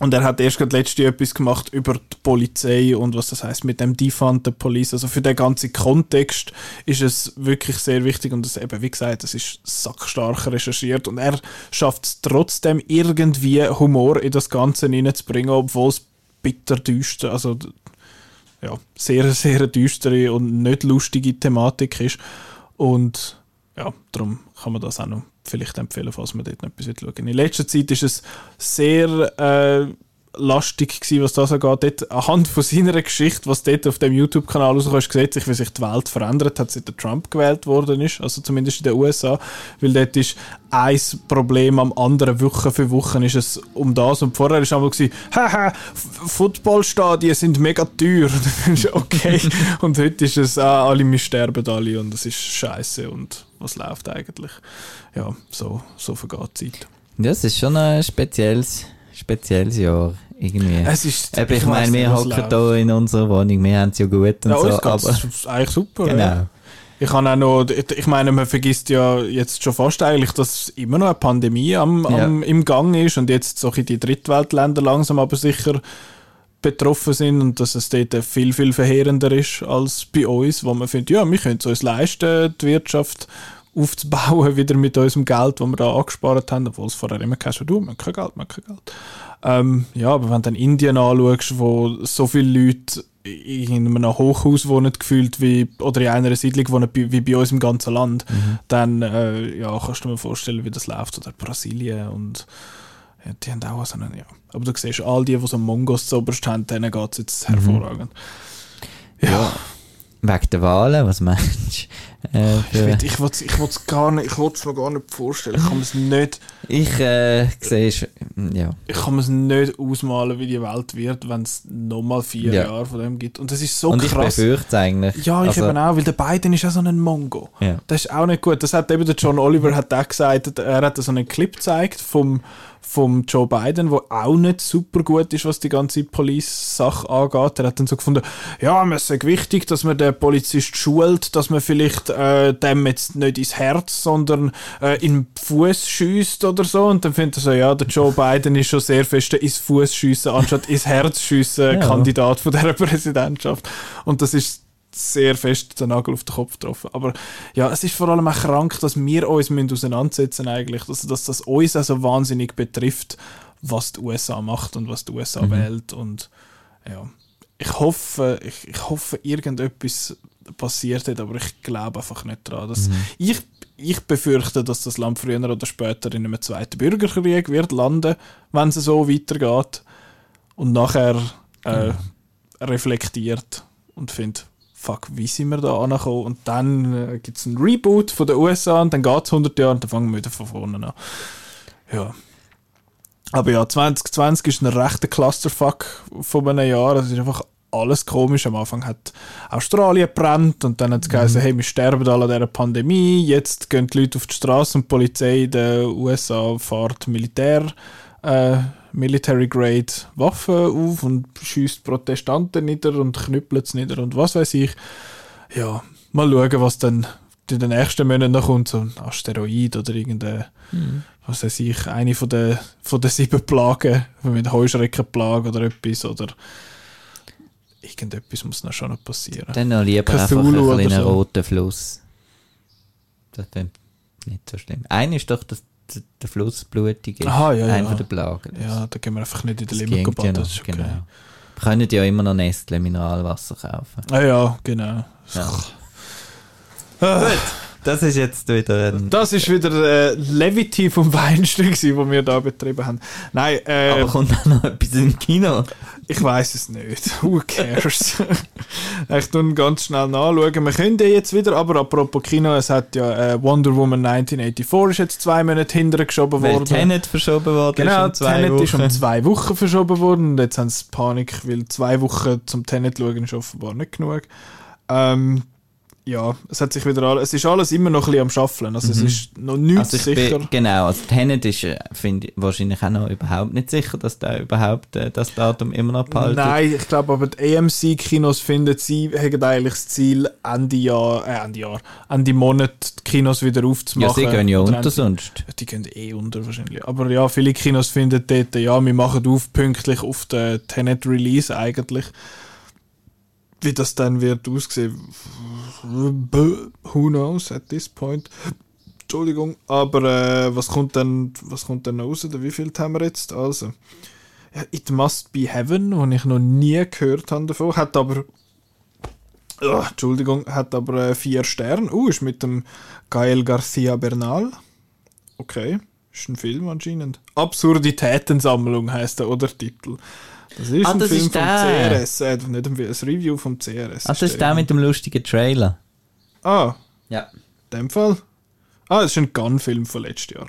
Und er hat erst gerade letzte etwas gemacht über die Polizei und was das heißt mit dem Defund der Police. Also für den ganzen Kontext ist es wirklich sehr wichtig und das eben, wie gesagt, das ist sackstark recherchiert und er schafft es trotzdem irgendwie Humor in das Ganze hineinzubringen, obwohl es bitter düster, also ja, sehr, sehr düstere und nicht lustige Thematik ist. Und ja, darum kann man das auch noch vielleicht empfehlen, falls man dort noch etwas schauen In letzter Zeit ist es sehr äh, lastig gewesen, was das angeht. Dort, anhand von seiner Geschichte, was dort auf dem YouTube-Kanal rauskommt, hast du gesehen, wie sich die Welt verändert hat, seit der Trump gewählt worden ist, also zumindest in den USA, weil dort ist ein Problem am anderen, Woche für Woche ist es um das und vorher ist einmal gewesen, haha, Footballstadien sind mega teuer. okay. und heute ist es, ah, alle, wir sterben alle und das ist scheiße und was läuft eigentlich? Ja, so, so vergeht die Zeit. Das ist schon ein spezielles, spezielles Jahr. Irgendwie. Es ist, Eben, ich, ich meine, wir hocken hier in unserer Wohnung, wir haben es ja gut und ja, so. Aber das ist eigentlich super. Genau. Ja. Ich kann auch noch, ich meine, man vergisst ja jetzt schon fast eigentlich, dass immer noch eine Pandemie am, am im Gang ist und jetzt so die Drittweltländer langsam aber sicher betroffen sind und dass es dort viel, viel verheerender ist als bei uns, wo man findet, ja, wir können es uns leisten, die Wirtschaft aufzubauen, wieder mit unserem Geld, das wir da angespart haben, obwohl es vorher immer gesagt hat, du, wir haben kein Geld, wir haben kein Geld. Ähm, ja, aber wenn du dann Indien anschaust, wo so viele Leute in einem Hochhaus wohnen, gefühlt, wie, oder in einer Siedlung wohnen, wie bei uns im ganzen Land, Mhm. dann äh, ja, kannst du dir vorstellen, wie das läuft. Oder Brasilien und ja, die haben auch so einen, ja. Aber du siehst, all die, die so Mongos zuoberst haben, denen geht es jetzt hervorragend. Ja. Wegen der Wahlen, was meinst du? Äh, Ich will- Ich will's- ich will's gar nicht, ich will's mir gar nicht vorstellen. Ich kann mir's nicht, ich äh, sehe, ja. ich kann mir's nicht ausmalen, wie die Welt wird, wenn es nochmal vier Ja. Jahre von dem gibt. Und das ist so Und ich krass. befürchte es eigentlich. Ja, ich Also, eben auch, weil der Biden ist ja so ein Mongo. Ja. Das ist auch nicht gut. Das hat eben der John Oliver hat auch gesagt, er hat so einen Clip gezeigt vom, vom Joe Biden, wo auch nicht super gut ist, was die ganze Police-Sache angeht. Er hat dann so gefunden, ja, es ist wichtig, dass man den Polizist schult, dass man vielleicht äh, dem jetzt nicht ins Herz, sondern äh, in den Fuß schießt oder so. Und dann findet er so, ja, der Joe Biden ist schon sehr fest der ins Fuß schiessen anstatt ins Herz schiessen Ja. Kandidat von dieser Präsidentschaft. Und das ist sehr fest den Nagel auf den Kopf getroffen. Aber ja, es ist vor allem auch krank, dass wir uns müssen auseinandersetzen eigentlich, dass, dass das uns also wahnsinnig betrifft, was die USA macht und was die USA Mhm. wählt und ja, ich hoffe, ich, ich hoffe, irgendetwas passiert hat, aber ich glaube einfach nicht dran. Dass ich, ich befürchte, dass das Land früher oder später in einem zweiten Bürgerkrieg wird landen, wenn es so weitergeht und nachher äh, reflektiert und findet, fuck, wie sind wir da angekommen? Und dann äh, gibt es einen Reboot von den USA und dann geht es 100 Jahre und dann fangen wir wieder von vorne an. Ja. Aber ja, 2020 ist ein rechter Clusterfuck von einem Jahr. Es ist einfach alles komisch. Am Anfang hat Australien brennt und dann hat es geheißen, hey, wir sterben alle an dieser Pandemie. Jetzt gehen die Leute auf die Straße und die Polizei in den USA fährt Militär, äh, Military Grade Waffen auf und schießt Protestanten nieder und knüppelt sie nieder und was weiß ich. Ja, mal schauen, was dann in den nächsten Monaten noch kommt. So ein Asteroid oder irgendein was weiß ich, eine von den, von den sieben Plagen, mit Heuschreckenplage oder etwas, oder irgendetwas muss noch schon noch passieren. Dann noch lieber Cthulhu einfach ein kleiner so. roter Fluss. Das wäre nicht so schlimm. Einer ist doch das, der, der Fluss blutig ist. Aha, ja, Einer ja. von den Plagen. Das- Ja, da gehen wir einfach nicht in den Limit geht ja noch, okay. genau. Wir können ja immer noch Nestle Mineralwasser kaufen. Ah ja, genau. Ja. Ah, Das ist jetzt wieder ein... Das ist wieder äh, Levity vom Weinstein, gewesen, wo wir da betrieben haben. Nein, äh, Aber kommt auch noch etwas im Kino? Ich weiß es nicht. Who cares? ich tue ganz schnell nachschauen. Wir können ja jetzt wieder, aber apropos Kino, es hat ja äh, Wonder Woman 1984 ist jetzt zwei Monate hinterher geschoben Weil worden. Tenet verschoben worden Genau, ist um zwei Tenet Wochen. ist um zwei Wochen verschoben worden und jetzt haben sie Panik, weil zwei Wochen zum Tenet schauen ist offenbar nicht genug. Ähm, ja, es hat sich wieder alles, es ist alles immer noch ein bisschen am Schaffeln, also es Mhm. ist noch nichts Also ich sicher. bin, genau, also Tenet ist, äh, finde ich, wahrscheinlich auch noch überhaupt nicht sicher, dass der überhaupt äh, das Datum immer noch behalten. Nein, ich glaube aber die AMC-Kinos finden, sie haben eigentlich das Ziel, Ende Jahr, äh, Ende Jahr, Ende Monat die Kinos wieder Ja, aufzumachen. sie gehen ja unter Ende- sonst. Ja, Die gehen eh unter wahrscheinlich. Aber ja, viele Kinos finden dort, ja, wir machen auf pünktlich auf den Tenet-Release eigentlich. Wie das dann wird aussehen, who knows at this point. Entschuldigung, aber äh, was kommt dann, was kommt noch raus? Oder Wie viel haben wir jetzt? Also, It Must Be Heaven, den ich noch nie gehört habe davon, hat aber Ah, Entschuldigung, hat aber äh, vier Sterne. Uh, ist mit dem Gael Garcia Bernal. Okay, ist ein Film anscheinend. Absurditätensammlung heißt der Untertitel. Das ist Ah, ein das Film ist vom der. CRS, äh, nicht ein, ein Review vom CRS. Ah, das ist der mit dem lustigen Trailer. Ah, Ja. in dem Fall. Ah, das ist ein Gun-Film von letztes Jahr.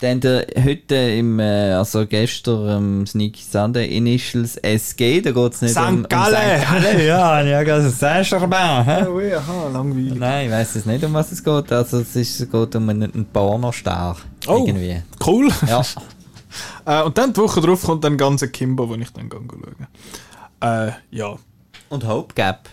Dann der, heute im, äh, also gestern am Sneaky Sunday Initials SG, da geht es nicht St. um, um. St. Gallen. Ja, ja, das ist schon hä? Oh ja, aha, langweilig. Nein, ich weiss es nicht, um was es geht. Also es, ist, es geht um einen, einen Pornostar. Oh. Irgendwie. Cool. Ja. Äh, und dann die Woche drauf kommt dann ganz ein Kimbo, den ich dann schaue. Äh, ja. Und Hope Gap.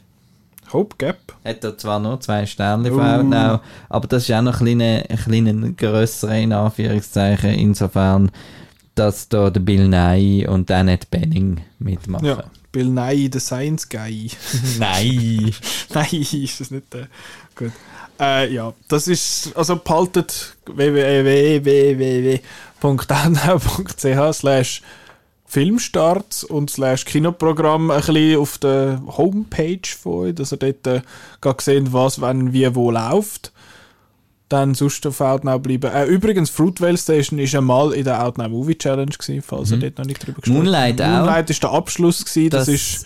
Hope Gap. Hat er zwar nur zwei Sterne Uh. von Outnow, aber das ist auch noch ein kleiner, ein kleiner grösserer, in Anführungszeichen, insofern, dass da der Bill Nye und der Annette Benning mitmachen. Ja, Bill Nye, the Science Guy. Nein. Nein, ist das nicht der. Gut. Äh, ja, das ist, also behaltet www.downnow.ch slash Filmstarts und slash Kinoprogramm ein bisschen auf der Homepage von euch, dass ihr dort äh, sehen, was, wann, wie, wo läuft. Dann sonst auf Outnow bleiben. Äh, übrigens, Fruitvale Station ist einmal in der Outnow Movie Challenge gewesen, falls ihr dort noch nicht drüber gesprochen Mhm. Moonlight auch. Moonlight ist der Abschluss gewesen, das, Das- ist...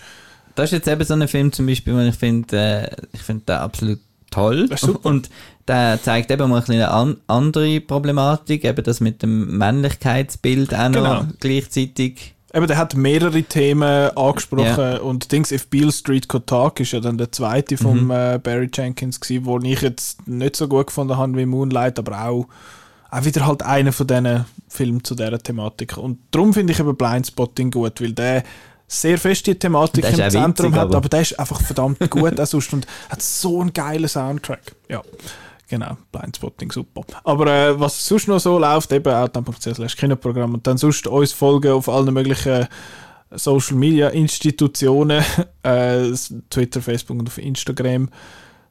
Das ist jetzt eben so ein Film zum Beispiel, den ich finde, äh, ich finde den absolut toll. Und der zeigt eben mal eine an, andere Problematik, eben das mit dem Männlichkeitsbild auch noch Genau. gleichzeitig. Eben, der hat mehrere Themen angesprochen und Dings If Beale Street Could Talk ist ja dann der zweite von Mhm. äh, Barry Jenkins gewesen, wo ich jetzt nicht so gut gefunden habe wie Moonlight, aber auch, auch wieder halt einer von diesen Filmen zu dieser Thematik. Und darum finde ich eben Blindspotting gut, weil der sehr fest die Thematik im Zentrum witzig, hat, aber- aber der ist einfach verdammt gut auch sonst und hat so einen geilen Soundtrack. Ja. Genau, Blindspotting, super. Aber äh, was sonst noch so läuft, eben outdown.ch slash Kinoprogramm und dann sonst uns folgen auf allen möglichen Social Media Institutionen, äh, Twitter, Facebook und auf Instagram.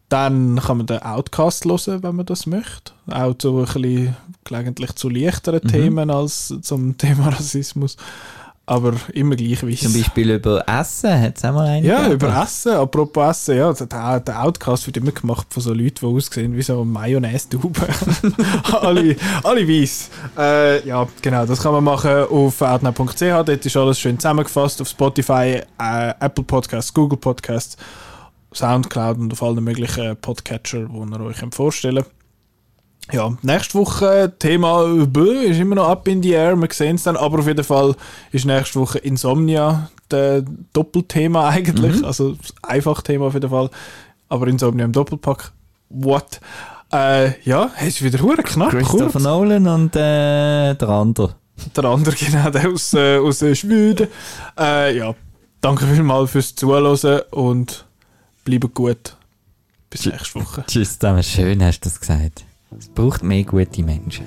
Dann kann man den Outcast hören, wenn man das möchte. Auch zu ein bisschen, gelegentlich zu leichteren Mhm. Themen als zum Thema Rassismus. Aber immer gleich Zum wichtig. Beispiel über Essen hat es auch mal einen Ja, gegeben. über Essen. Apropos Essen, ja, der, der Outcast wird immer gemacht von so Leuten, die aussehen wie so Mayonnaise-Tauben. alle, alle weiss. Äh, ja, genau, das kann man machen auf outnow.ch. Dort ist alles schön zusammengefasst. Auf Spotify, äh, Apple Podcasts, Google Podcasts, Soundcloud und auf allen möglichen Podcatcher, die ihr euch vorstellen könnt. Ja, nächste Woche Thema Bö ist immer noch up in the air, wir sehen es dann, aber auf jeden Fall ist nächste Woche Insomnia der Doppelthema eigentlich, also das Einfachthema auf jeden Fall, aber Insomnia im Doppelpack, what? Äh, ja, es ist wieder hure knapp, Christopher kurz. Nolan und äh, der andere. Der andere genau, der aus, äh, aus äh, Schweden. Äh, ja, danke vielmals fürs Zuhören und bleibt gut. Bis nächste Woche. Tschüss zusammen, schön hast du das gesagt. Es braucht mehr gute Menschen.